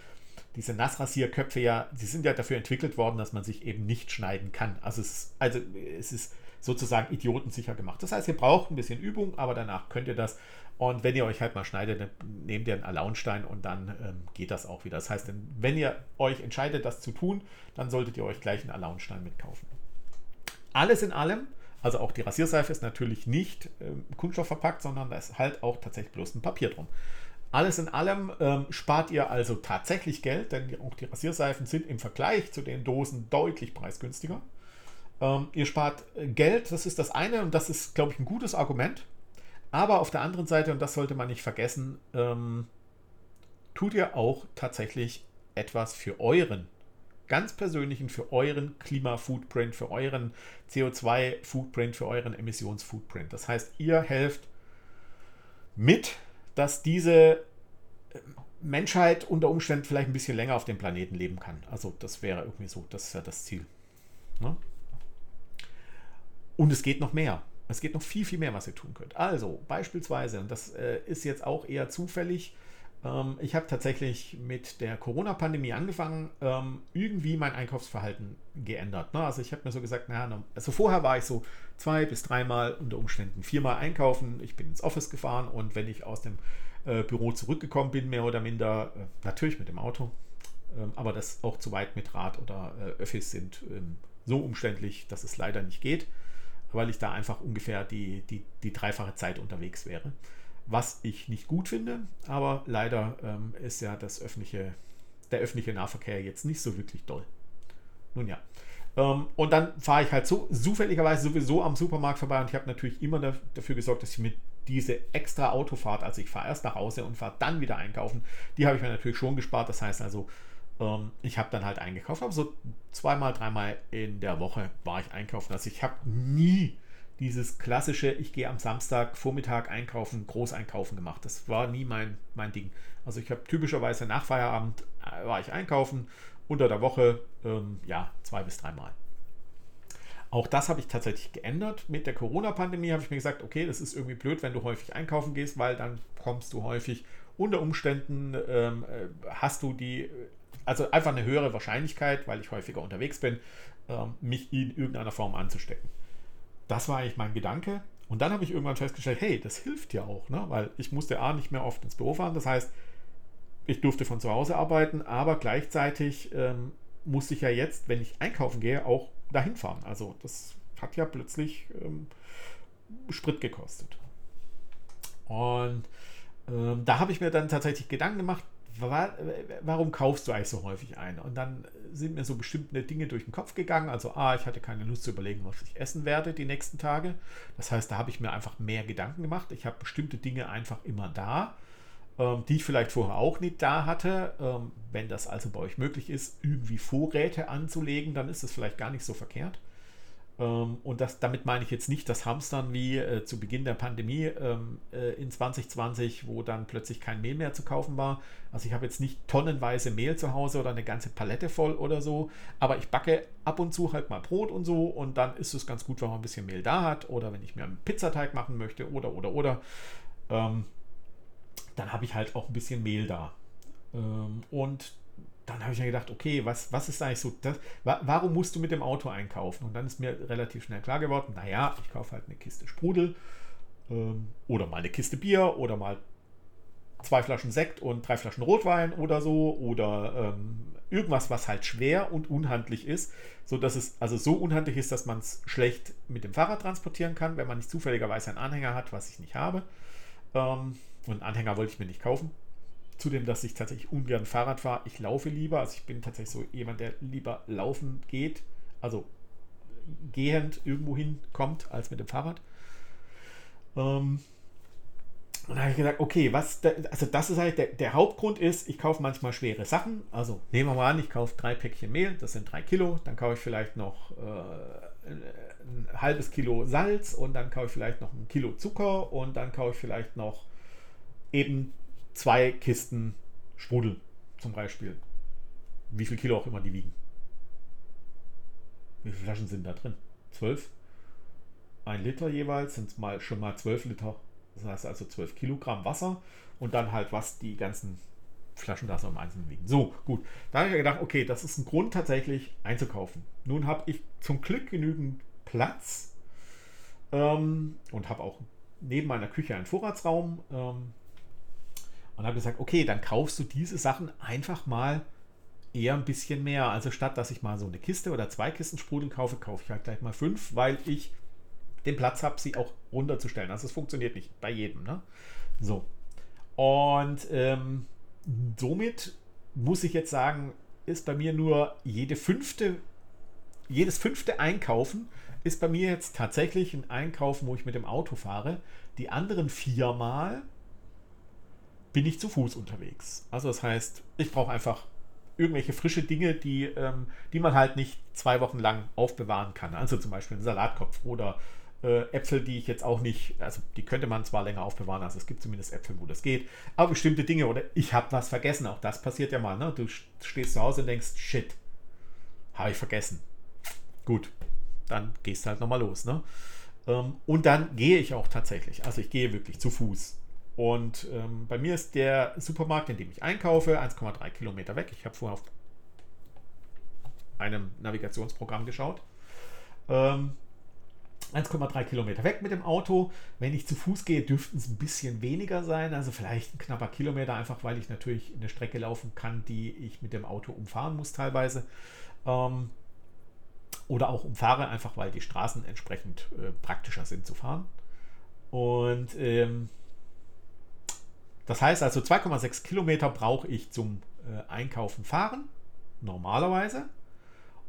Speaker 1: diese Nassrasierköpfe ja, die sind ja dafür entwickelt worden, dass man sich eben nicht schneiden kann. Also es also es ist sozusagen idiotensicher gemacht. Das heißt, ihr braucht ein bisschen Übung, aber danach könnt ihr das. Und wenn ihr euch halt mal schneidet, dann nehmt ihr einen Alaunstein und dann ähm, geht das auch wieder. Das heißt, wenn ihr euch entscheidet, das zu tun, dann solltet ihr euch gleich einen Alaunstein mitkaufen. Alles in allem, also auch die Rasierseife ist natürlich nicht ähm, Kunststoff verpackt, sondern da ist halt auch tatsächlich bloß ein Papier drum. Alles in allem ähm, spart ihr also tatsächlich Geld, denn auch die Rasierseifen sind im Vergleich zu den Dosen deutlich preisgünstiger. Ähm, ihr spart äh, Geld, das ist das eine und das ist, glaube ich, ein gutes Argument. Aber auf der anderen Seite, und das sollte man nicht vergessen, ähm, tut ihr auch tatsächlich etwas für euren ganz persönlichen, für euren Klima-Footprint, für euren CO2-Footprint, für euren Emissions-Footprint. Das heißt, ihr helft mit, dass diese äh, Menschheit unter Umständen vielleicht ein bisschen länger auf dem Planeten leben kann. Also das wäre irgendwie so, das ist ja das Ziel. Ne? Und es geht noch mehr. Es geht noch viel, viel mehr, was ihr tun könnt. Also beispielsweise, und das äh, ist jetzt auch eher zufällig, ähm, ich habe tatsächlich mit der Corona-Pandemie angefangen, ähm, irgendwie mein Einkaufsverhalten geändert. Ne? Also ich habe mir so gesagt, naja, also vorher war ich so zwei bis dreimal unter Umständen viermal einkaufen. Ich bin ins Office gefahren und wenn ich aus dem äh, Büro zurückgekommen bin, mehr oder minder, äh, natürlich mit dem Auto, ähm, aber das auch zu weit mit Rad oder äh, Öffis sind ähm, so umständlich, dass es leider nicht geht, weil ich da einfach ungefähr die, die, die dreifache Zeit unterwegs wäre was ich nicht gut finde, aber leider ähm, ist ja das öffentliche, der öffentliche Nahverkehr jetzt nicht so wirklich doll. Nun ja. Ähm, und dann fahre ich halt so zufälligerweise sowieso am Supermarkt vorbei und ich habe natürlich immer dafür gesorgt, dass ich mit diese extra Autofahrt, also ich fahre erst nach Hause und fahre dann wieder einkaufen, die habe ich mir natürlich schon gespart. Das heißt also, ähm, ich habe dann halt eingekauft, aber so zweimal, dreimal in der Woche war ich einkaufen. Also ich habe nie dieses klassische, ich gehe am Samstag Vormittag einkaufen, Großeinkaufen gemacht. Das war nie mein, mein Ding. Also ich habe typischerweise nach Feierabend äh, war ich einkaufen, unter der Woche ähm, ja zwei bis dreimal. Auch das habe ich tatsächlich geändert. Mit der Corona-Pandemie habe ich mir gesagt, okay, das ist irgendwie blöd, wenn du häufig einkaufen gehst, weil dann kommst du häufig unter Umständen, ähm, äh, hast du die, also einfach eine höhere Wahrscheinlichkeit, weil ich häufiger unterwegs bin, ähm, mich in irgendeiner Form anzustecken das war eigentlich mein Gedanke. Und dann habe ich irgendwann festgestellt, hey, das hilft ja auch, ne? weil ich musste A nicht mehr oft ins Büro fahren. Das heißt, ich durfte von zu Hause arbeiten, aber gleichzeitig ähm, musste ich ja jetzt, wenn ich einkaufen gehe, auch dahin fahren. Also das hat ja plötzlich ähm, Sprit gekostet. Und ähm, da habe ich mir dann tatsächlich Gedanken gemacht, warum kaufst du eigentlich so häufig ein? Und dann sind mir so bestimmte Dinge durch den Kopf gegangen. Also, ah, ich hatte keine Lust zu überlegen, was ich essen werde die nächsten Tage. Das heißt, da habe ich mir einfach mehr Gedanken gemacht. Ich habe bestimmte Dinge einfach immer da, ähm, die ich vielleicht vorher auch nicht da hatte. Ähm, wenn das also bei euch möglich ist, irgendwie Vorräte anzulegen, dann ist das vielleicht gar nicht so verkehrt. Ähm, und das, damit meine ich jetzt nicht das Hamstern wie äh, zu Beginn der Pandemie ähm, äh, in 2020, wo dann plötzlich kein Mehl mehr zu kaufen war. Also ich habe jetzt nicht tonnenweise Mehl zu Hause oder eine ganze Palette voll oder so, aber ich backe ab und zu halt mal Brot und so und dann ist es ganz gut, wenn man ein bisschen Mehl da hat oder wenn ich mir einen Pizzateig machen möchte oder oder oder, ähm, dann habe ich halt auch ein bisschen Mehl da. Ähm, und dann habe ich mir gedacht, okay, was, was ist eigentlich so das? Warum musst du mit dem Auto einkaufen? Und dann ist mir relativ schnell klar geworden, naja, ich kaufe halt eine Kiste Sprudel ähm, oder mal eine Kiste Bier oder mal zwei Flaschen Sekt und drei Flaschen Rotwein oder so oder ähm, irgendwas, was halt schwer und unhandlich ist, so dass es also so unhandlich ist, dass man es schlecht mit dem Fahrrad transportieren kann, wenn man nicht zufälligerweise einen Anhänger hat, was ich nicht habe. Ähm, und einen Anhänger wollte ich mir nicht kaufen. Zudem, dass ich tatsächlich ungern Fahrrad fahre. Ich laufe lieber. Also ich bin tatsächlich so jemand, der lieber laufen geht. Also gehend irgendwo hinkommt, als mit dem Fahrrad. Ähm, und da habe ich gesagt, okay, was, also das ist halt der, der Hauptgrund ist, ich kaufe manchmal schwere Sachen. Also nehmen wir mal an, ich kaufe drei Päckchen Mehl, das sind drei Kilo. Dann kaufe ich vielleicht noch äh, ein halbes Kilo Salz und dann kaufe ich vielleicht noch ein Kilo Zucker und dann kaufe ich vielleicht noch eben zwei Kisten Sprudel zum Beispiel. Wie viel Kilo auch immer die wiegen. Wie viele Flaschen sind da drin? Zwölf? Ein Liter jeweils sind mal schon mal zwölf Liter. Das heißt also zwölf Kilogramm Wasser und dann halt, was die ganzen Flaschen da so im Einzelnen wiegen. So, gut. Da habe ich gedacht, okay, das ist ein Grund tatsächlich einzukaufen. Nun habe ich zum Glück genügend Platz ähm, und habe auch neben meiner Küche einen Vorratsraum. Ähm, und habe gesagt, okay, dann kaufst du diese Sachen einfach mal eher ein bisschen mehr. Also statt dass ich mal so eine Kiste oder zwei Kisten Sprudel kaufe, kaufe ich halt gleich mal fünf, weil ich den Platz habe, sie auch runterzustellen. Also es funktioniert nicht bei jedem. Ne? So. Und ähm, somit muss ich jetzt sagen, ist bei mir nur jede fünfte, jedes fünfte Einkaufen ist bei mir jetzt tatsächlich ein Einkaufen, wo ich mit dem Auto fahre. Die anderen viermal bin ich zu Fuß unterwegs. Also das heißt, ich brauche einfach irgendwelche frische Dinge, die, ähm, die man halt nicht zwei Wochen lang aufbewahren kann. Also zum Beispiel ein Salatkopf oder äh, Äpfel, die ich jetzt auch nicht, also die könnte man zwar länger aufbewahren, also es gibt zumindest Äpfel, wo das geht, aber bestimmte Dinge oder ich habe was vergessen, auch das passiert ja mal. Ne? Du stehst zu Hause und denkst, shit, habe ich vergessen. Gut, dann gehst du halt nochmal los. Ne? Ähm, und dann gehe ich auch tatsächlich, also ich gehe wirklich zu Fuß. Und ähm, bei mir ist der Supermarkt, in dem ich einkaufe, 1,3 Kilometer weg. Ich habe vorher auf einem Navigationsprogramm geschaut. Ähm, 1,3 Kilometer weg mit dem Auto. Wenn ich zu Fuß gehe, dürften es ein bisschen weniger sein. Also vielleicht ein knapper Kilometer, einfach weil ich natürlich eine Strecke laufen kann, die ich mit dem Auto umfahren muss teilweise. Ähm, oder auch umfahre, einfach weil die Straßen entsprechend äh, praktischer sind zu fahren. Und ähm, das heißt also 2,6 Kilometer brauche ich zum äh, Einkaufen fahren, normalerweise.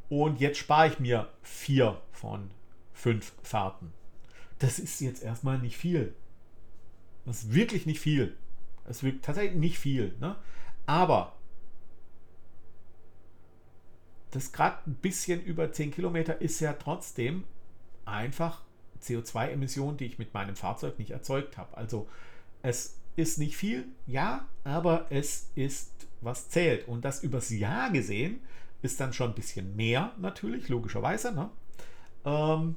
Speaker 1: Und jetzt spare ich mir vier von fünf Fahrten. Das ist jetzt erstmal nicht viel. Das ist wirklich nicht viel. Das ist tatsächlich nicht viel. Ne? Aber das gerade ein bisschen über 10 Kilometer ist ja trotzdem einfach CO2-Emissionen, die ich mit meinem Fahrzeug nicht erzeugt habe. Also es ist nicht viel, ja, aber es ist, was zählt. Und das übers Jahr gesehen ist dann schon ein bisschen mehr, natürlich, logischerweise. Ne? Ähm,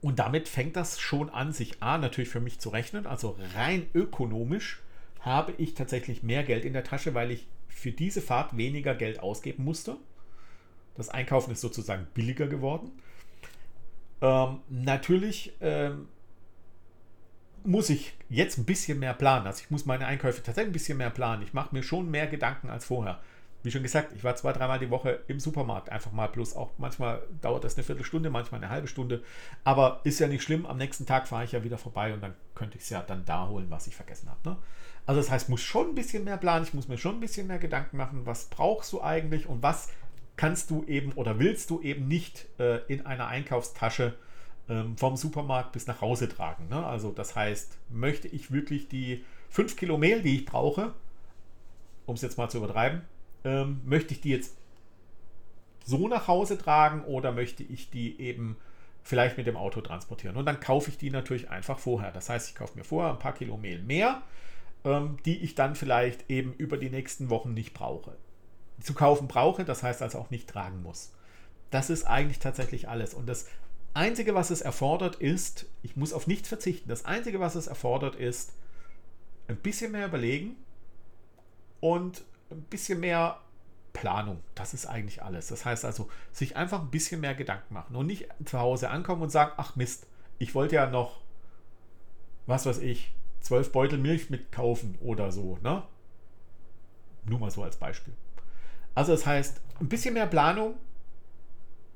Speaker 1: und damit fängt das schon an, sich A natürlich für mich zu rechnen. Also rein ökonomisch habe ich tatsächlich mehr Geld in der Tasche, weil ich für diese Fahrt weniger Geld ausgeben musste. Das Einkaufen ist sozusagen billiger geworden. Ähm, natürlich ähm, muss ich jetzt ein bisschen mehr planen. Also ich muss meine Einkäufe tatsächlich ein bisschen mehr planen. Ich mache mir schon mehr Gedanken als vorher. Wie schon gesagt, ich war zwei, dreimal die Woche im Supermarkt einfach mal. Plus auch manchmal dauert das eine Viertelstunde, manchmal eine halbe Stunde. Aber ist ja nicht schlimm. Am nächsten Tag fahre ich ja wieder vorbei und dann könnte ich es ja dann da holen, was ich vergessen habe. Ne? Also das heißt, ich muss schon ein bisschen mehr planen. Ich muss mir schon ein bisschen mehr Gedanken machen, was brauchst du eigentlich und was kannst du eben oder willst du eben nicht äh, in einer Einkaufstasche ähm, vom Supermarkt bis nach Hause tragen. Ne? Also das heißt, möchte ich wirklich die 5 Kilo Mehl, die ich brauche, um es jetzt mal zu übertreiben, ähm, möchte ich die jetzt so nach Hause tragen oder möchte ich die eben vielleicht mit dem Auto transportieren? Und dann kaufe ich die natürlich einfach vorher. Das heißt, ich kaufe mir vorher ein paar Kilo Mehl mehr, ähm, die ich dann vielleicht eben über die nächsten Wochen nicht brauche. Zu kaufen brauche, das heißt also auch nicht tragen muss. Das ist eigentlich tatsächlich alles. Und das Einzige, was es erfordert, ist, ich muss auf nichts verzichten. Das Einzige, was es erfordert, ist ein bisschen mehr überlegen und ein bisschen mehr Planung. Das ist eigentlich alles. Das heißt also, sich einfach ein bisschen mehr Gedanken machen und nicht zu Hause ankommen und sagen, ach Mist, ich wollte ja noch, was weiß ich, zwölf Beutel Milch mitkaufen oder so, ne? Nur mal so als Beispiel. Also das heißt, ein bisschen mehr Planung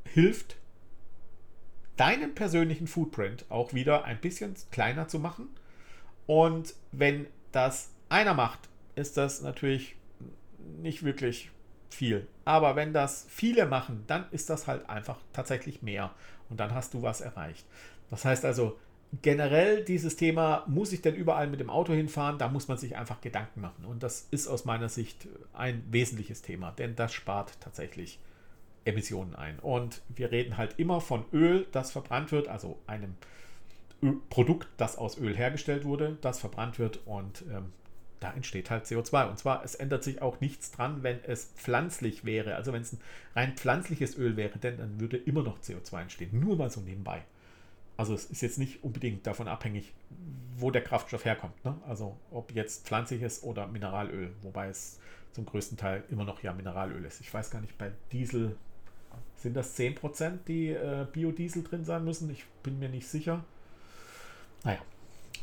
Speaker 1: hilft deinen persönlichen Footprint auch wieder ein bisschen kleiner zu machen. Und wenn das einer macht, ist das natürlich nicht wirklich viel. Aber wenn das viele machen, dann ist das halt einfach tatsächlich mehr. Und dann hast du was erreicht. Das heißt also, generell dieses Thema, muss ich denn überall mit dem Auto hinfahren? Da muss man sich einfach Gedanken machen. Und das ist aus meiner Sicht ein wesentliches Thema, denn das spart tatsächlich Emissionen ein. Und wir reden halt immer von Öl, das verbrannt wird, also einem Produkt, das aus Öl hergestellt wurde, das verbrannt wird und ähm, da entsteht halt CO2. Und zwar, es ändert sich auch nichts dran, wenn es pflanzlich wäre. Also wenn es ein rein pflanzliches Öl wäre, denn dann würde immer noch CO2 entstehen. Nur mal so nebenbei. Also es ist jetzt nicht unbedingt davon abhängig, wo der Kraftstoff herkommt. Ne? Also ob jetzt pflanzliches oder Mineralöl, wobei es zum größten Teil immer noch ja Mineralöl ist. Ich weiß gar nicht, bei Diesel sind das 10%, die äh, Biodiesel drin sein müssen? Ich bin mir nicht sicher. Naja,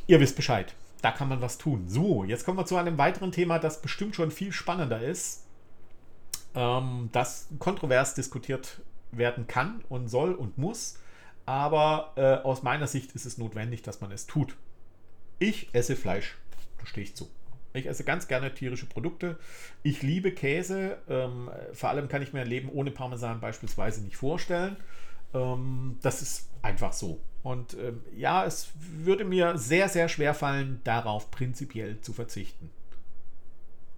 Speaker 1: ihr wisst Bescheid. Da kann man was tun. So, jetzt kommen wir zu einem weiteren Thema, das bestimmt schon viel spannender ist. Ähm, das kontrovers diskutiert werden kann und soll und muss. Aber äh, aus meiner Sicht ist es notwendig, dass man es tut. Ich esse Fleisch. Da stehe ich zu. Ich esse ganz gerne tierische Produkte. Ich liebe Käse. Ähm, vor allem kann ich mir ein Leben ohne Parmesan beispielsweise nicht vorstellen. Ähm, das ist einfach so. Und ähm, ja, es würde mir sehr, sehr schwer fallen, darauf prinzipiell zu verzichten.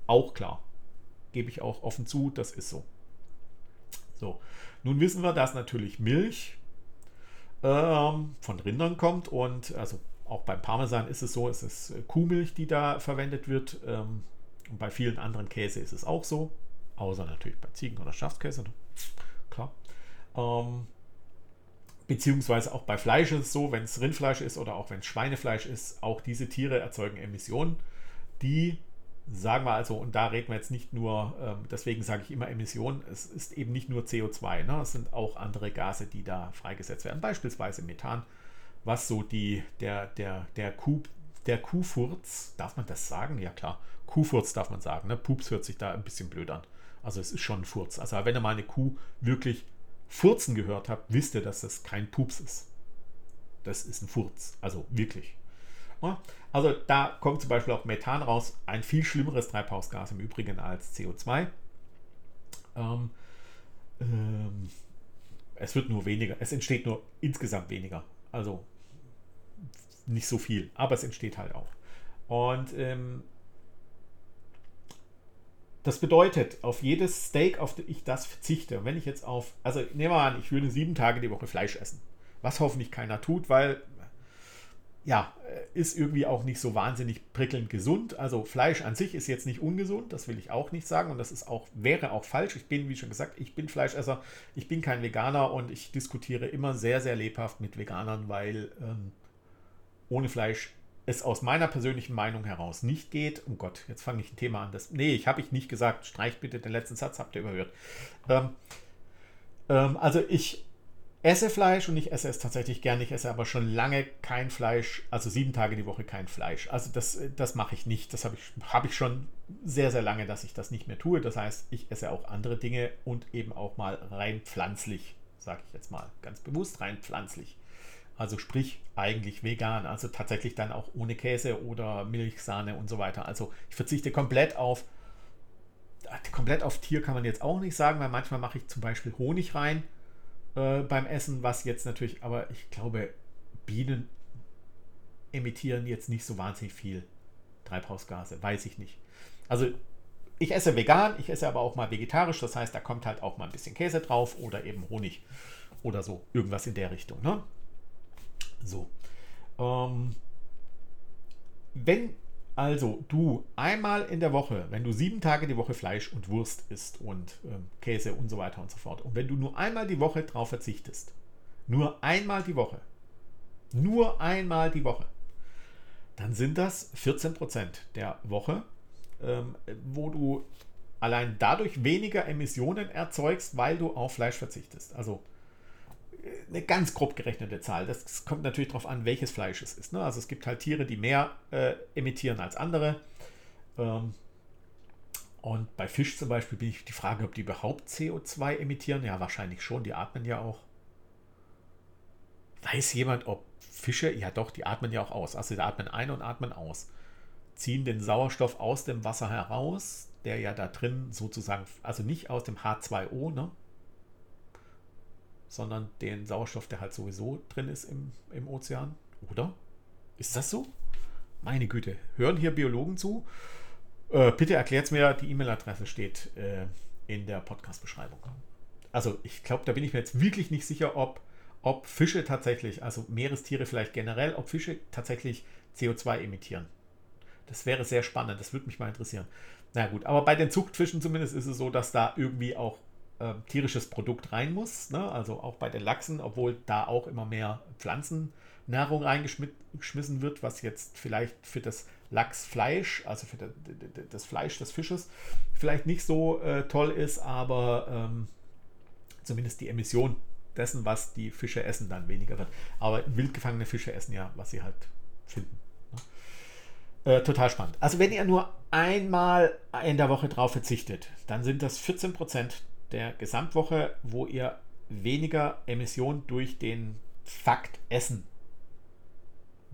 Speaker 1: Auch klar. gebe ich auch offen zu, das ist so. So, nun wissen wir, dass natürlich Milch ähm, von Rindern kommt und also auch beim Parmesan ist es so, es ist äh, Kuhmilch, die da verwendet wird. Ähm, und bei vielen anderen Käse ist es auch so, außer natürlich bei Ziegen- oder Schafskäse, ne? klar. Ähm, beziehungsweise auch bei Fleisch ist es so, wenn es Rindfleisch ist oder auch wenn es Schweinefleisch ist, auch diese Tiere erzeugen Emissionen, die sagen wir also, und da reden wir jetzt nicht nur, ähm, deswegen sage ich immer Emissionen, es ist eben nicht nur CO2, ne? es sind auch andere Gase, die da freigesetzt werden, beispielsweise Methan, was so die, der, der, der, Kuh, der Kuhfurz, darf man das sagen? Ja klar, Kuhfurz darf man sagen, ne? Pups hört sich da ein bisschen blöd an. Also es ist schon ein Furz. Also wenn ihr mal eine Kuh wirklich furzen gehört habt, wisst ihr, dass das kein Pups ist. Das ist ein Furz, also wirklich. Also da kommt zum Beispiel auch Methan raus, ein viel schlimmeres Treibhausgas im Übrigen als CO2. Ähm, ähm, es wird nur weniger, es entsteht nur insgesamt weniger. Also nicht so viel, aber es entsteht halt auch. Und ähm, das bedeutet, auf jedes Steak, auf das ich das verzichte, wenn ich jetzt auf, also nehmen wir an, ich würde sieben Tage die Woche Fleisch essen, was hoffentlich keiner tut, weil ja, äh, ist irgendwie auch nicht so wahnsinnig prickelnd gesund. Also Fleisch an sich ist jetzt nicht ungesund, das will ich auch nicht sagen und das ist auch, wäre auch falsch. Ich bin, wie schon gesagt, ich bin Fleischesser, ich bin kein Veganer und ich diskutiere immer sehr, sehr lebhaft mit Veganern, weil ähm, ohne Fleisch es aus meiner persönlichen Meinung heraus nicht geht. Oh Gott, jetzt fange ich ein Thema an. Das, nee, ich habe ich nicht gesagt. Streicht bitte den letzten Satz, habt ihr überhört. Ähm, ähm, also ich esse Fleisch und ich esse es tatsächlich gerne. Ich esse aber schon lange kein Fleisch, also sieben Tage die Woche kein Fleisch. Also das, das mache ich nicht. Das habe ich, hab ich schon sehr, sehr lange, dass ich das nicht mehr tue. Das heißt, ich esse auch andere Dinge und eben auch mal rein pflanzlich, sage ich jetzt mal ganz bewusst rein pflanzlich. Also sprich eigentlich vegan, also tatsächlich dann auch ohne Käse oder Milch, Sahne und so weiter. Also ich verzichte komplett auf komplett auf Tier kann man jetzt auch nicht sagen, weil manchmal mache ich zum Beispiel Honig rein äh, beim Essen, was jetzt natürlich, aber ich glaube, Bienen emittieren jetzt nicht so wahnsinnig viel Treibhausgase, weiß ich nicht. Also ich esse vegan, ich esse aber auch mal vegetarisch, das heißt, da kommt halt auch mal ein bisschen Käse drauf oder eben Honig oder so, irgendwas in der Richtung. Ne? So. Ähm, wenn also du einmal in der Woche, wenn du sieben Tage die Woche Fleisch und Wurst isst und ähm, Käse und so weiter und so fort, und wenn du nur einmal die Woche darauf verzichtest, nur einmal die Woche, nur einmal die Woche, dann sind das 14% der Woche, ähm, wo du allein dadurch weniger Emissionen erzeugst, weil du auf Fleisch verzichtest. Also eine ganz grob gerechnete Zahl. Das kommt natürlich darauf an, welches Fleisch es ist. Ne? Also es gibt halt Tiere, die mehr äh, emittieren als andere. Ähm, und bei Fisch zum Beispiel bin ich die Frage, ob die überhaupt CO2 emittieren. Ja, wahrscheinlich schon. Die atmen ja auch. Weiß jemand, ob Fische, ja doch, die atmen ja auch aus. Also die atmen ein und atmen aus. Ziehen den Sauerstoff aus dem Wasser heraus, der ja da drin sozusagen, also nicht aus dem H2O, ne? Sondern den Sauerstoff, der halt sowieso drin ist im, im Ozean. Oder? Ist das so? Meine Güte, hören hier Biologen zu? Äh, bitte erklärt mir, die E-Mail-Adresse steht äh, in der Podcast-Beschreibung. Also ich glaube, da bin ich mir jetzt wirklich nicht sicher, ob, ob Fische tatsächlich, also Meerestiere vielleicht generell, ob Fische tatsächlich CO2 emittieren. Das wäre sehr spannend, das würde mich mal interessieren. Na gut, aber bei den Zuchtfischen zumindest ist es so, dass da irgendwie auch äh, tierisches Produkt rein muss. Ne? Also auch bei den Lachsen, obwohl da auch immer mehr Pflanzennahrung reingeschmissen wird, was jetzt vielleicht für das Lachsfleisch, also für das Fleisch des Fisches, vielleicht nicht so äh, toll ist, aber ähm, zumindest die Emission dessen, was die Fische essen, dann weniger wird. Aber wild gefangene Fische essen ja, was sie halt finden. Ne? Äh, total spannend. Also wenn ihr nur einmal in der Woche drauf verzichtet, dann sind das 14 Prozent der Gesamtwoche, wo ihr weniger Emissionen durch den Fakt Essen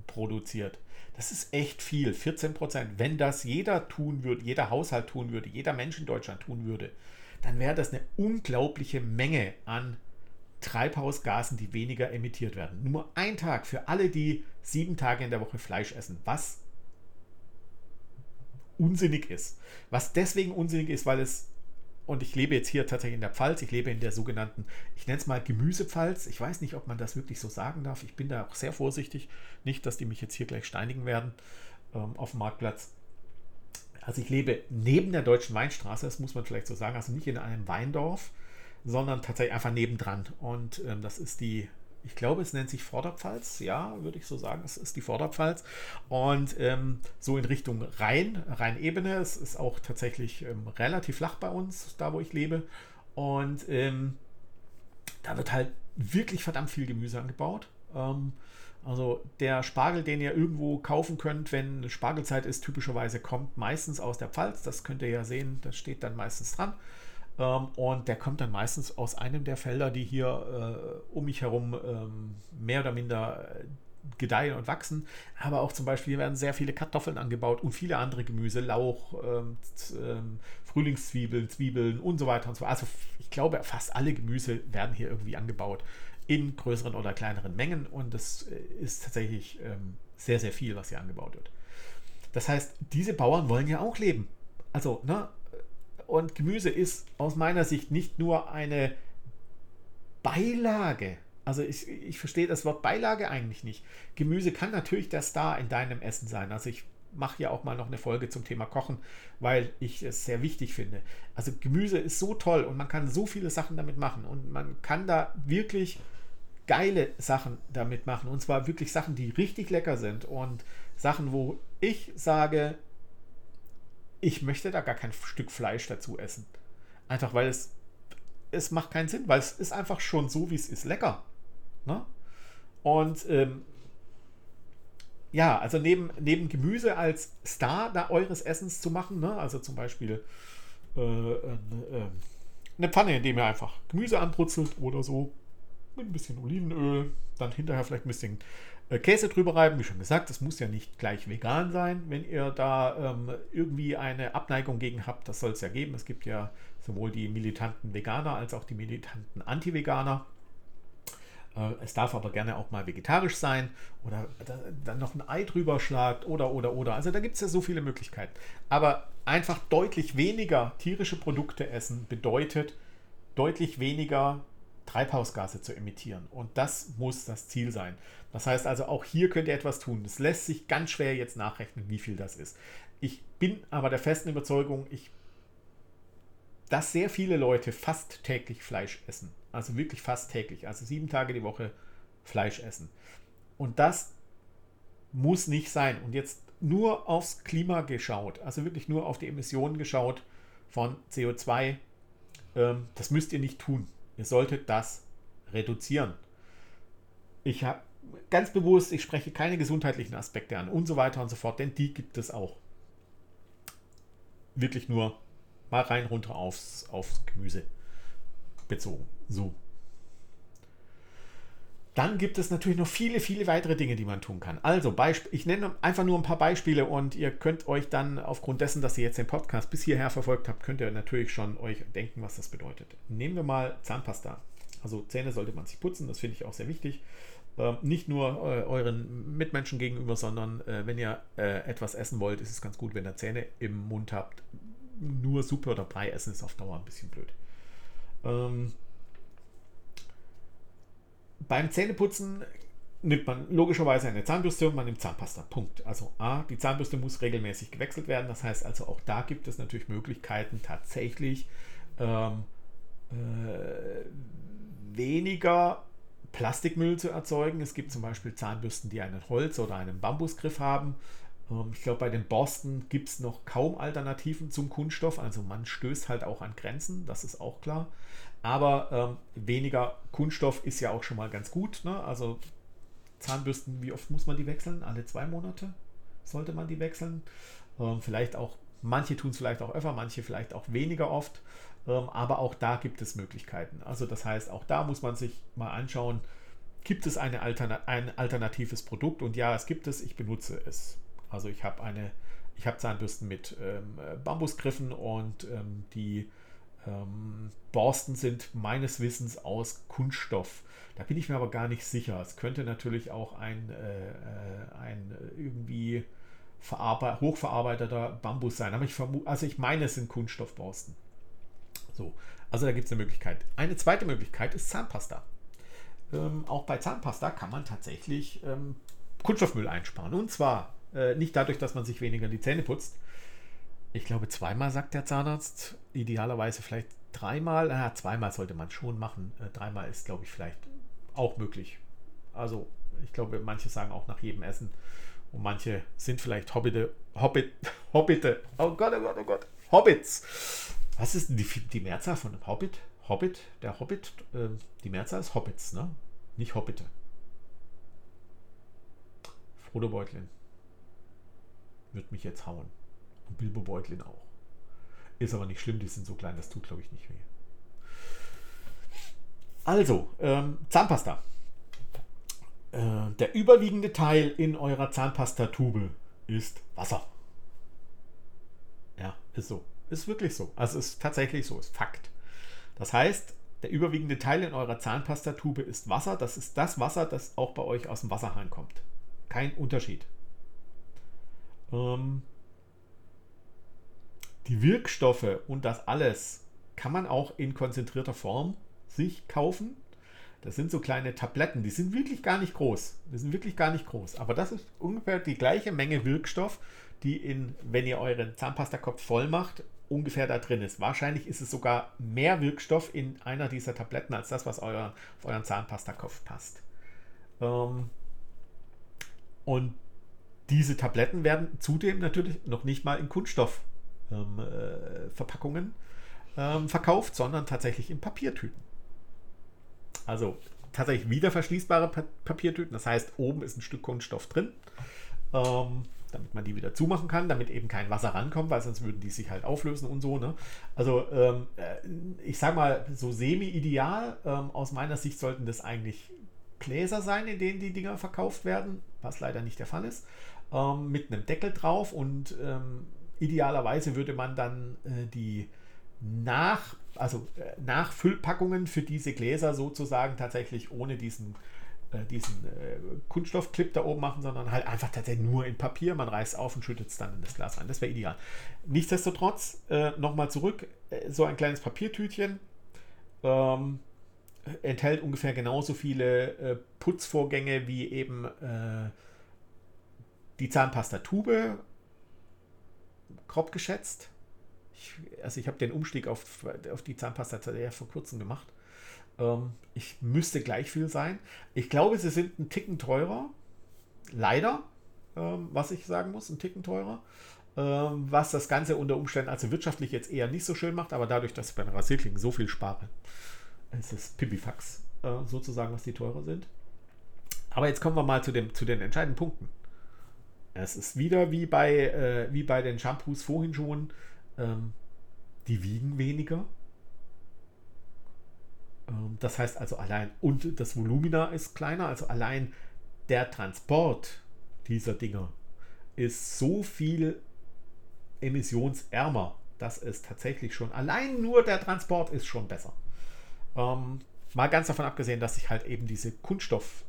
Speaker 1: produziert. Das ist echt viel, 14 Prozent. Wenn das jeder tun würde, jeder Haushalt tun würde, jeder Mensch in Deutschland tun würde, dann wäre das eine unglaubliche Menge an Treibhausgasen, die weniger emittiert werden. Nur ein Tag für alle, die sieben Tage in der Woche Fleisch essen. Was unsinnig ist. Was deswegen unsinnig ist, weil es und ich lebe jetzt hier tatsächlich in der Pfalz. Ich lebe in der sogenannten, ich nenne es mal Gemüsepfalz. Ich weiß nicht, ob man das wirklich so sagen darf. Ich bin da auch sehr vorsichtig. Nicht, dass die mich jetzt hier gleich steinigen werden ähm, auf dem Marktplatz. Also ich lebe neben der Deutschen Weinstraße, das muss man vielleicht so sagen. Also nicht in einem Weindorf, sondern tatsächlich einfach nebendran. Und ähm, das ist die ich glaube, es nennt sich Vorderpfalz, ja, würde ich so sagen, es ist die Vorderpfalz. Und ähm, so in Richtung Rhein, Rheinebene, es ist auch tatsächlich ähm, relativ flach bei uns, da wo ich lebe. Und ähm, da wird halt wirklich verdammt viel Gemüse angebaut. Ähm, also der Spargel, den ihr irgendwo kaufen könnt, wenn Spargelzeit ist, typischerweise kommt meistens aus der Pfalz. Das könnt ihr ja sehen, das steht dann meistens dran. Ähm, und der kommt dann meistens aus einem der Felder, die hier äh, um mich herum ähm, mehr oder minder äh, gedeihen und wachsen. Aber auch zum Beispiel werden sehr viele Kartoffeln angebaut und viele andere Gemüse, Lauch, ähm, ähm, Frühlingszwiebeln, Zwiebeln und so weiter und so fort. Also ich glaube, fast alle Gemüse werden hier irgendwie angebaut in größeren oder kleineren Mengen und das äh, ist tatsächlich ähm, sehr, sehr viel, was hier angebaut wird. Das heißt, diese Bauern wollen ja auch leben. Also, ne, und Gemüse ist aus meiner Sicht nicht nur eine Beilage. Also ich, ich verstehe das Wort Beilage eigentlich nicht. Gemüse kann natürlich der Star in deinem Essen sein. Also ich mache ja auch mal noch eine Folge zum Thema Kochen, weil ich es sehr wichtig finde. Also Gemüse ist so toll und man kann so viele Sachen damit machen und man kann da wirklich geile Sachen damit machen und zwar wirklich Sachen, die richtig lecker sind und Sachen, wo ich sage, ich möchte da gar kein Stück Fleisch dazu essen. Einfach weil es, es macht keinen Sinn, weil es ist einfach schon so, wie es ist, lecker. Ne? Und ähm, ja, also neben, neben Gemüse als Star da eures Essens zu machen, ne? also zum Beispiel äh, äh, eine Pfanne, in dem ihr einfach Gemüse anbrutzelt oder so, mit ein bisschen Olivenöl, dann hinterher vielleicht ein bisschen Käse drüber reiben, wie schon gesagt, das muss ja nicht gleich vegan sein. Wenn ihr da ähm, irgendwie eine Abneigung gegen habt, das soll es ja geben. Es gibt ja sowohl die militanten Veganer als auch die militanten Anti-Veganer. Äh, es darf aber gerne auch mal vegetarisch sein oder dann noch ein Ei drüber schlagt oder oder oder. Also da gibt es ja so viele Möglichkeiten. Aber einfach deutlich weniger tierische Produkte essen bedeutet deutlich weniger Treibhausgase zu emittieren. Und das muss das Ziel sein. Das heißt also, auch hier könnt ihr etwas tun. Es lässt sich ganz schwer jetzt nachrechnen, wie viel das ist. Ich bin aber der festen Überzeugung, ich, dass sehr viele Leute fast täglich Fleisch essen. Also wirklich fast täglich. Also sieben Tage die Woche Fleisch essen. Und das muss nicht sein. Und jetzt nur aufs Klima geschaut, also wirklich nur auf die Emissionen geschaut von CO2, ähm, das müsst ihr nicht tun. Ihr solltet das reduzieren. Ich habe ganz bewusst, ich spreche keine gesundheitlichen Aspekte an und so weiter und so fort, denn die gibt es auch. Wirklich nur mal rein runter aufs, aufs Gemüse bezogen. So. Dann gibt es natürlich noch viele, viele weitere Dinge, die man tun kann. Also, ich nenne einfach nur ein paar Beispiele und ihr könnt euch dann aufgrund dessen, dass ihr jetzt den Podcast bis hierher verfolgt habt, könnt ihr natürlich schon euch denken, was das bedeutet. Nehmen wir mal Zahnpasta. Also Zähne sollte man sich putzen, das finde ich auch sehr wichtig. Ähm, nicht nur äh, euren Mitmenschen gegenüber, sondern äh, wenn ihr äh, etwas essen wollt, ist es ganz gut, wenn ihr Zähne im Mund habt. Nur Suppe oder Brei essen ist auf Dauer ein bisschen blöd. Ähm, beim Zähneputzen nimmt man logischerweise eine Zahnbürste und man nimmt Zahnpasta. Punkt. Also A, die Zahnbürste muss regelmäßig gewechselt werden. Das heißt also auch da gibt es natürlich Möglichkeiten, tatsächlich ähm, äh, weniger Plastikmüll zu erzeugen. Es gibt zum Beispiel Zahnbürsten, die einen Holz- oder einen Bambusgriff haben. Ähm, ich glaube, bei den Borsten gibt es noch kaum Alternativen zum Kunststoff. Also man stößt halt auch an Grenzen, das ist auch klar. Aber ähm, weniger Kunststoff ist ja auch schon mal ganz gut. Ne? Also Zahnbürsten, wie oft muss man die wechseln? Alle zwei Monate sollte man die wechseln. Ähm, vielleicht auch, manche tun es vielleicht auch öfter, manche vielleicht auch weniger oft. Ähm, aber auch da gibt es Möglichkeiten. Also das heißt, auch da muss man sich mal anschauen, gibt es eine Altern ein alternatives Produkt? Und ja, es gibt es, ich benutze es. Also ich habe eine, ich habe Zahnbürsten mit ähm, Bambusgriffen und ähm, die ähm, Borsten sind meines Wissens aus Kunststoff. Da bin ich mir aber gar nicht sicher. Es könnte natürlich auch ein, äh, äh ein irgendwie hochverarbeiteter Bambus sein. Aber ich also ich meine, es sind Kunststoffborsten. So, also da gibt es eine Möglichkeit. Eine zweite Möglichkeit ist Zahnpasta. Ähm, auch bei Zahnpasta kann man tatsächlich ähm, Kunststoffmüll einsparen. Und zwar äh, nicht dadurch, dass man sich weniger die Zähne putzt. Ich glaube, zweimal sagt der Zahnarzt, idealerweise vielleicht dreimal. Ja, zweimal sollte man schon machen. Äh, dreimal ist, glaube ich, vielleicht auch möglich. Also, ich glaube, manche sagen auch nach jedem Essen. Und manche sind vielleicht Hobbite, Hobbit, Hobbite. Oh Gott, oh Gott, oh Gott. Hobbits. Was ist die, die Mehrzahl von einem Hobbit? Hobbit, der Hobbit, äh, die Mehrzahl ist Hobbits, ne? Nicht Hobbite. Frodo Beutlin. Wird mich jetzt hauen. Und Bilbo Beutlin auch. Ist aber nicht schlimm, die sind so klein, das tut, glaube ich, nicht weh. Also, ähm, Zahnpasta. Äh, der überwiegende Teil in eurer Zahnpastatube ist Wasser. Ja, ist so. Ist wirklich so. Also ist tatsächlich so, ist Fakt. Das heißt, der überwiegende Teil in eurer Zahnpastatube ist Wasser. Das ist das Wasser, das auch bei euch aus dem Wasserhahn kommt. Kein Unterschied. Ähm, die Wirkstoffe und das alles kann man auch in konzentrierter Form sich kaufen. Das sind so kleine Tabletten, die sind wirklich gar nicht groß. Die sind wirklich gar nicht groß. Aber das ist ungefähr die gleiche Menge Wirkstoff, die in, wenn ihr euren Zahnpastakopf voll macht, ungefähr da drin ist. Wahrscheinlich ist es sogar mehr Wirkstoff in einer dieser Tabletten als das, was euer, auf euren Zahnpastakopf passt. Ähm, und diese Tabletten werden zudem natürlich noch nicht mal in Kunststoffverpackungen ähm, äh, ähm, verkauft, sondern tatsächlich in Papiertüten. Also tatsächlich wieder verschließbare pa Papiertüten. Das heißt, oben ist ein Stück Kunststoff drin. Ähm, damit man die wieder zumachen kann, damit eben kein Wasser rankommt, weil sonst würden die sich halt auflösen und so. Ne? Also ähm, äh, ich sage mal, so semi-ideal, ähm, aus meiner Sicht sollten das eigentlich Gläser sein, in denen die Dinger verkauft werden, was leider nicht der Fall ist, ähm, mit einem Deckel drauf und ähm, idealerweise würde man dann äh, die nach, also äh, Nachfüllpackungen für diese Gläser sozusagen tatsächlich ohne diesen äh, diesen äh, Kunststoffclip da oben machen, sondern halt einfach tatsächlich nur in Papier. Man reißt auf und schüttet es dann in das Glas rein. Das wäre ideal. Nichtsdestotrotz, äh, nochmal zurück, äh, so ein kleines Papiertütchen ähm, enthält ungefähr genauso viele äh, Putzvorgänge wie eben äh, die Zahnpastatube, grob geschätzt. Ich, also ich habe den Umstieg auf, auf die Zahnpasta ja vor kurzem gemacht. Ähm, ich müsste gleich viel sein. Ich glaube, sie sind ein Ticken teurer. Leider, ähm, was ich sagen muss, ein Ticken teurer. Ähm, was das Ganze unter Umständen also wirtschaftlich jetzt eher nicht so schön macht, aber dadurch, dass ich bei den Rasierklingen so viel spare, ist es Pipifax äh, sozusagen, was die teurer sind. Aber jetzt kommen wir mal zu, dem, zu den entscheidenden Punkten. Es ist wieder wie bei, äh, wie bei den Shampoos vorhin schon, ähm, die wiegen weniger. Ähm, das heißt also allein, und das Volumina ist kleiner, also allein der Transport dieser Dinger ist so viel emissionsärmer, dass es tatsächlich schon, allein nur der Transport ist schon besser. Ähm, mal ganz davon abgesehen, dass ich halt eben diese Kunststoff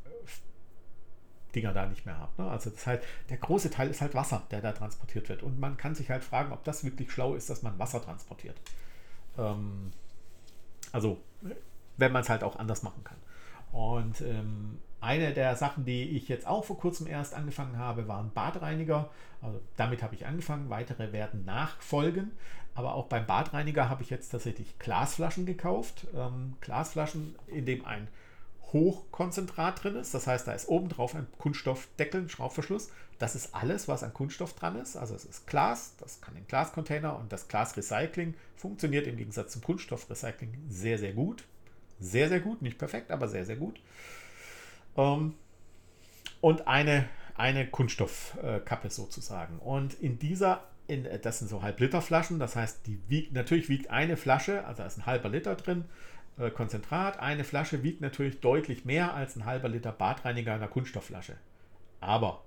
Speaker 1: Dinger da nicht mehr habe. Ne? Also das halt, der große Teil ist halt Wasser, der da transportiert wird. Und man kann sich halt fragen, ob das wirklich schlau ist, dass man Wasser transportiert. Ähm, also wenn man es halt auch anders machen kann. Und ähm, eine der Sachen, die ich jetzt auch vor kurzem erst angefangen habe, waren Badreiniger. Also damit habe ich angefangen. Weitere werden nachfolgen. Aber auch beim Badreiniger habe ich jetzt tatsächlich Glasflaschen gekauft. Ähm, Glasflaschen, in dem ein Hochkonzentrat drin ist. Das heißt, da ist oben drauf ein Kunststoffdeckel, ein Schraubverschluss. Das ist alles, was an Kunststoff dran ist. Also es ist Glas, das kann in Glascontainer und das Glasrecycling funktioniert im Gegensatz zum Kunststoffrecycling sehr, sehr gut. Sehr, sehr gut. Nicht perfekt, aber sehr, sehr gut. Ähm, und eine, eine Kunststoffkappe sozusagen. Und in dieser, in, das sind so Halb-Liter-Flaschen, das heißt, die wiegt, natürlich wiegt eine Flasche, also da ist ein halber Liter drin, äh, Konzentrat. Eine Flasche wiegt natürlich deutlich mehr als ein halber Liter Badreiniger in einer Kunststoffflasche. Aber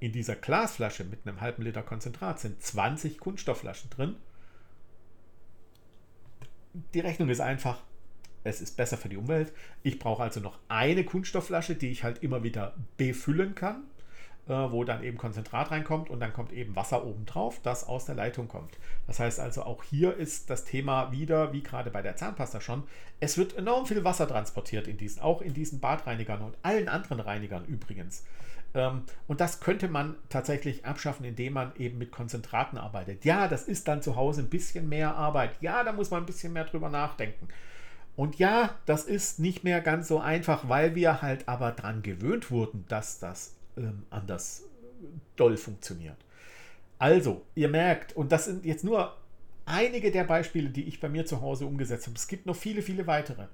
Speaker 1: in dieser Glasflasche mit einem halben Liter Konzentrat sind 20 Kunststoffflaschen drin. Die Rechnung ist einfach, es ist besser für die Umwelt. Ich brauche also noch eine Kunststoffflasche, die ich halt immer wieder befüllen kann. Äh, wo dann eben Konzentrat reinkommt und dann kommt eben Wasser obendrauf, das aus der Leitung kommt. Das heißt also, auch hier ist das Thema wieder, wie gerade bei der Zahnpasta schon, es wird enorm viel Wasser transportiert in diesen, auch in diesen Badreinigern und allen anderen Reinigern übrigens. Ähm, und das könnte man tatsächlich abschaffen, indem man eben mit Konzentraten arbeitet. Ja, das ist dann zu Hause ein bisschen mehr Arbeit. Ja, da muss man ein bisschen mehr drüber nachdenken. Und ja, das ist nicht mehr ganz so einfach, weil wir halt aber dran gewöhnt wurden, dass das ähm, anders doll funktioniert. Also, ihr merkt, und das sind jetzt nur einige der Beispiele, die ich bei mir zu Hause umgesetzt habe. Es gibt noch viele, viele weitere.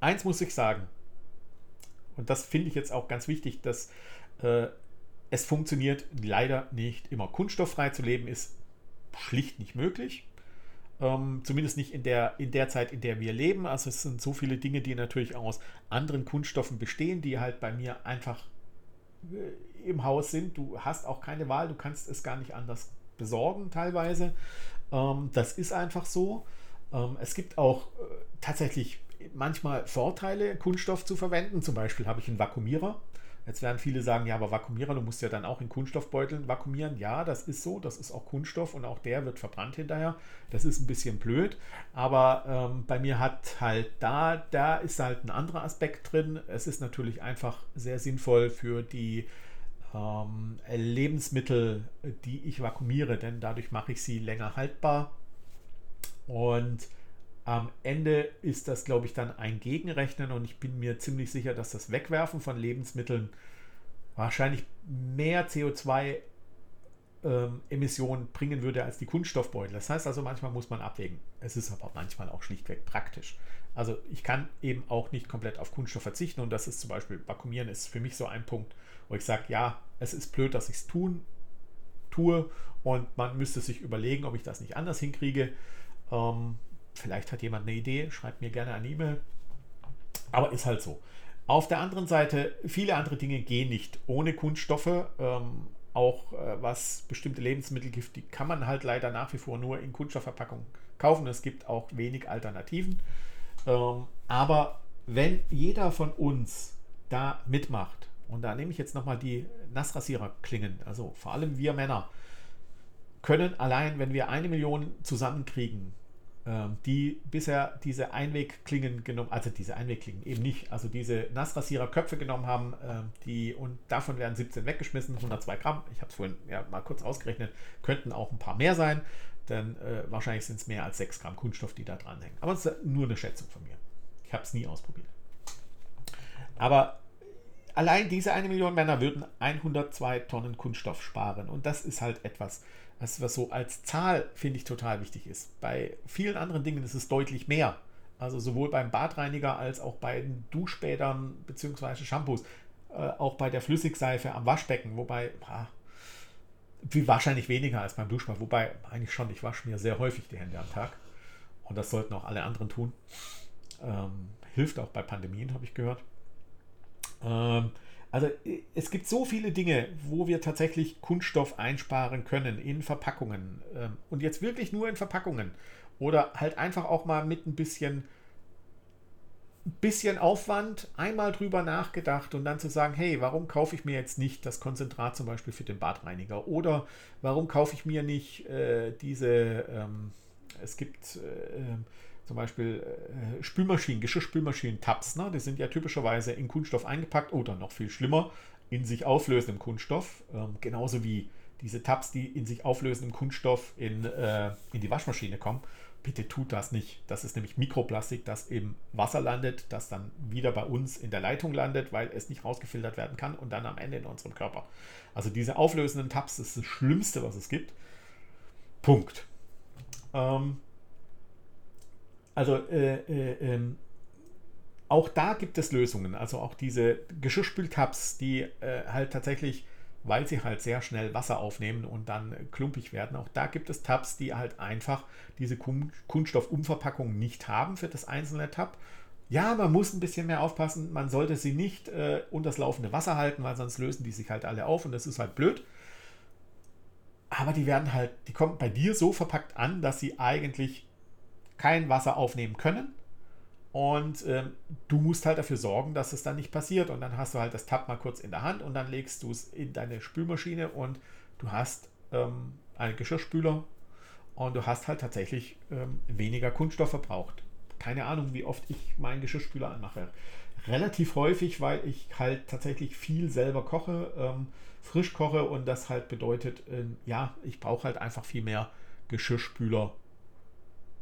Speaker 1: Eins muss ich sagen, und das finde ich jetzt auch ganz wichtig, dass äh, es funktioniert leider nicht immer. Kunststofffrei zu leben ist schlicht nicht möglich. Ähm, zumindest nicht in der, in der Zeit, in der wir leben. Also es sind so viele Dinge, die natürlich aus anderen Kunststoffen bestehen, die halt bei mir einfach äh, im Haus sind. Du hast auch keine Wahl, du kannst es gar nicht anders besorgen teilweise. Ähm, das ist einfach so. Ähm, es gibt auch äh, tatsächlich manchmal Vorteile, Kunststoff zu verwenden. Zum Beispiel habe ich einen Vakuumierer. Jetzt werden viele sagen, ja, aber Vakuumierer, du musst ja dann auch in Kunststoffbeuteln vakuumieren. Ja, das ist so, das ist auch Kunststoff und auch der wird verbrannt hinterher. Das ist ein bisschen blöd, aber ähm, bei mir hat halt da, da ist halt ein anderer Aspekt drin. Es ist natürlich einfach sehr sinnvoll für die ähm, Lebensmittel, die ich vakuumiere, denn dadurch mache ich sie länger haltbar. Und am Ende ist das, glaube ich, dann ein Gegenrechnen und ich bin mir ziemlich sicher, dass das Wegwerfen von Lebensmitteln wahrscheinlich mehr CO2-Emissionen ähm, bringen würde als die Kunststoffbeutel. Das heißt also, manchmal muss man abwägen. Es ist aber manchmal auch schlichtweg praktisch. Also ich kann eben auch nicht komplett auf Kunststoff verzichten und das ist zum Beispiel, Vakuumieren ist für mich so ein Punkt, wo ich sage, ja, es ist blöd, dass ich es tun tue und man müsste sich überlegen, ob ich das nicht anders hinkriege. Ähm, Vielleicht hat jemand eine Idee, schreibt mir gerne eine E-Mail. Aber ist halt so. Auf der anderen Seite, viele andere Dinge gehen nicht ohne Kunststoffe. Ähm, auch äh, was bestimmte Lebensmittel gibt, die kann man halt leider nach wie vor nur in Kunststoffverpackungen kaufen. Es gibt auch wenig Alternativen. Ähm, aber wenn jeder von uns da mitmacht, und da nehme ich jetzt nochmal die Nassrasierer-Klingen, also vor allem wir Männer, können allein, wenn wir eine Million zusammenkriegen, die bisher diese Einwegklingen genommen, also diese Einwegklingen eben nicht, also diese Nassrasiererköpfe genommen haben, ähm, die und davon werden 17 weggeschmissen, 102 Gramm, ich habe es vorhin ja, mal kurz ausgerechnet, könnten auch ein paar mehr sein, denn äh, wahrscheinlich sind es mehr als 6 Gramm Kunststoff, die da dranhängen. Aber es ist nur eine Schätzung von mir. Ich habe es nie ausprobiert. Aber allein diese eine Million Männer würden 102 Tonnen Kunststoff sparen und das ist halt etwas, was, was so als Zahl, finde ich, total wichtig ist. Bei vielen anderen Dingen ist es deutlich mehr. Also sowohl beim Badreiniger als auch bei den Duschbädern bzw. Shampoos, äh, auch bei der Flüssigseife am Waschbecken, wobei ah, wie wahrscheinlich weniger als beim Duschbad, wobei eigentlich schon, ich wasche mir sehr häufig die Hände am Tag und das sollten auch alle anderen tun. Ähm, hilft auch bei Pandemien, habe ich gehört. Ähm, also äh, es gibt so viele Dinge, wo wir tatsächlich Kunststoff einsparen können in Verpackungen. Ähm, und jetzt wirklich nur in Verpackungen. Oder halt einfach auch mal mit ein bisschen, bisschen Aufwand einmal drüber nachgedacht und dann zu sagen, hey, warum kaufe ich mir jetzt nicht das Konzentrat zum Beispiel für den Badreiniger? Oder warum kaufe ich mir nicht äh, diese, ähm, es gibt... Äh, zum Beispiel äh, Spülmaschinen, Geschirrspülmaschinen-Tabs, ne? die sind ja typischerweise in Kunststoff eingepackt oder noch viel schlimmer, in sich auflösendem Kunststoff. Ähm, genauso wie diese Tabs, die in sich auflösendem Kunststoff in, äh, in die Waschmaschine kommen. Bitte tut das nicht. Das ist nämlich Mikroplastik, das im Wasser landet, das dann wieder bei uns in der Leitung landet, weil es nicht rausgefiltert werden kann und dann am Ende in unserem Körper. Also diese auflösenden Tabs ist das Schlimmste, was es gibt. Punkt. Ähm, also äh, äh, ähm, auch da gibt es Lösungen. Also auch diese Geschirrspültabs, die äh, halt tatsächlich, weil sie halt sehr schnell Wasser aufnehmen und dann klumpig werden, auch da gibt es Tabs, die halt einfach diese Kunststoffumverpackung nicht haben für das einzelne Tab. Ja, man muss ein bisschen mehr aufpassen. Man sollte sie nicht äh, unter das laufende Wasser halten, weil sonst lösen die sich halt alle auf und das ist halt blöd. Aber die werden halt, die kommen bei dir so verpackt an, dass sie eigentlich kein Wasser aufnehmen können Und ähm, du musst halt dafür sorgen, dass es dann nicht passiert. Und dann hast du halt das Tab mal kurz in der Hand und dann legst du es in deine Spülmaschine und du hast ähm, einen Geschirrspüler und du hast halt tatsächlich ähm, weniger Kunststoff verbraucht. Keine Ahnung, wie oft ich meinen Geschirrspüler anmache. Relativ häufig, weil ich halt tatsächlich viel selber koche, ähm, frisch koche und das halt bedeutet, ähm, ja, ich brauche halt einfach viel mehr Geschirrspüler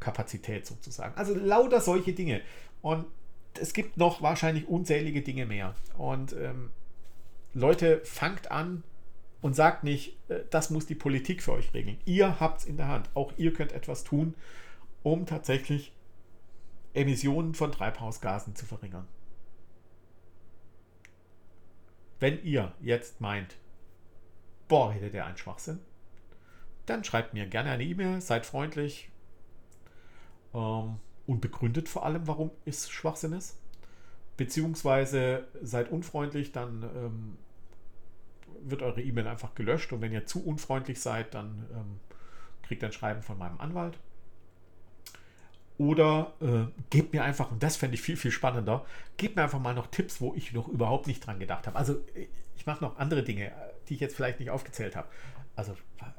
Speaker 1: Kapazität sozusagen. Also lauter solche Dinge. Und es gibt noch wahrscheinlich unzählige Dinge mehr. Und ähm, Leute, fangt an und sagt nicht, äh, das muss die Politik für euch regeln. Ihr habt es in der Hand. Auch ihr könnt etwas tun, um tatsächlich Emissionen von Treibhausgasen zu verringern. Wenn ihr jetzt meint, boah, hätte der einen Schwachsinn, dann schreibt mir gerne eine E-Mail, seid freundlich, ähm, und begründet vor allem, warum es Schwachsinn ist. Beziehungsweise seid unfreundlich, dann ähm, wird eure E-Mail einfach gelöscht und wenn ihr zu unfreundlich seid, dann ähm, kriegt ihr ein Schreiben von meinem Anwalt. Oder äh, gebt mir einfach, und das fände ich viel, viel spannender, gebt mir einfach mal noch Tipps, wo ich noch überhaupt nicht dran gedacht habe. Also ich mache noch andere Dinge, die ich jetzt vielleicht nicht aufgezählt habe. Also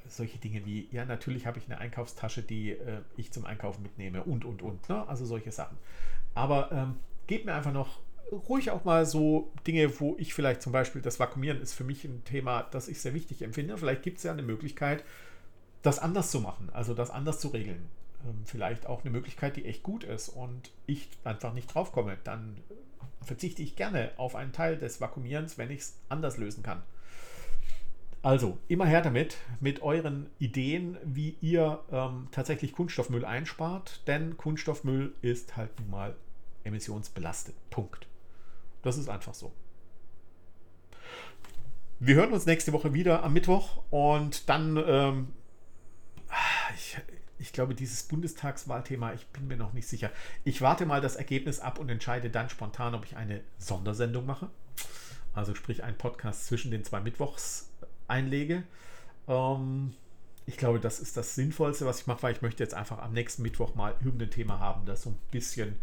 Speaker 1: solche Dinge wie, ja, natürlich habe ich eine Einkaufstasche, die äh, ich zum Einkaufen mitnehme und, und, und. Ne? Also solche Sachen. Aber ähm, gebt mir einfach noch ruhig auch mal so Dinge, wo ich vielleicht zum Beispiel, das Vakuumieren ist für mich ein Thema, das ich sehr wichtig empfinde. Vielleicht gibt es ja eine Möglichkeit, das anders zu machen, also das anders zu regeln. Ähm, vielleicht auch eine Möglichkeit, die echt gut ist und ich einfach nicht drauf komme. Dann verzichte ich gerne auf einen Teil des Vakuumierens, wenn ich es anders lösen kann. Also, immer her damit, mit euren Ideen, wie ihr ähm, tatsächlich Kunststoffmüll einspart, denn Kunststoffmüll ist halt nun mal emissionsbelastet. Punkt. Das ist einfach so. Wir hören uns nächste Woche wieder am Mittwoch und dann, ähm, ich, ich glaube, dieses Bundestagswahlthema, ich bin mir noch nicht sicher. Ich warte mal das Ergebnis ab und entscheide dann spontan, ob ich eine Sondersendung mache. Also sprich ein Podcast zwischen den zwei Mittwochs einlege. Ähm, ich glaube, das ist das Sinnvollste, was ich mache, weil ich möchte jetzt einfach am nächsten Mittwoch mal irgendein Thema haben, das so ein bisschen,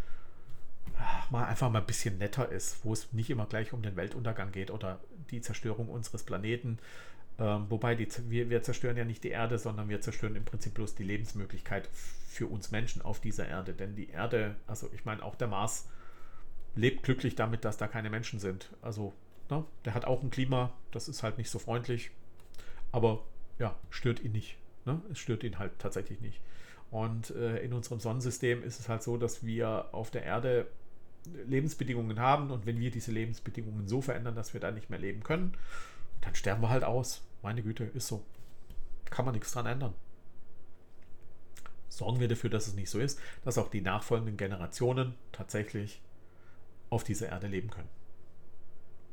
Speaker 1: ach, mal einfach mal ein bisschen netter ist, wo es nicht immer gleich um den Weltuntergang geht oder die Zerstörung unseres Planeten. Ähm, wobei die, wir, wir zerstören ja nicht die Erde, sondern wir zerstören im Prinzip bloß die Lebensmöglichkeit für uns Menschen auf dieser Erde. Denn die Erde, also ich meine, auch der Mars lebt glücklich damit, dass da keine Menschen sind. Also Ne? Der hat auch ein Klima, das ist halt nicht so freundlich, aber ja, stört ihn nicht. Ne? Es stört ihn halt tatsächlich nicht. Und äh, in unserem Sonnensystem ist es halt so, dass wir auf der Erde Lebensbedingungen haben und wenn wir diese Lebensbedingungen so verändern, dass wir da nicht mehr leben können, dann sterben wir halt aus. Meine Güte, ist so. Kann man nichts dran ändern. Sorgen wir dafür, dass es nicht so ist, dass auch die nachfolgenden Generationen tatsächlich auf dieser Erde leben können.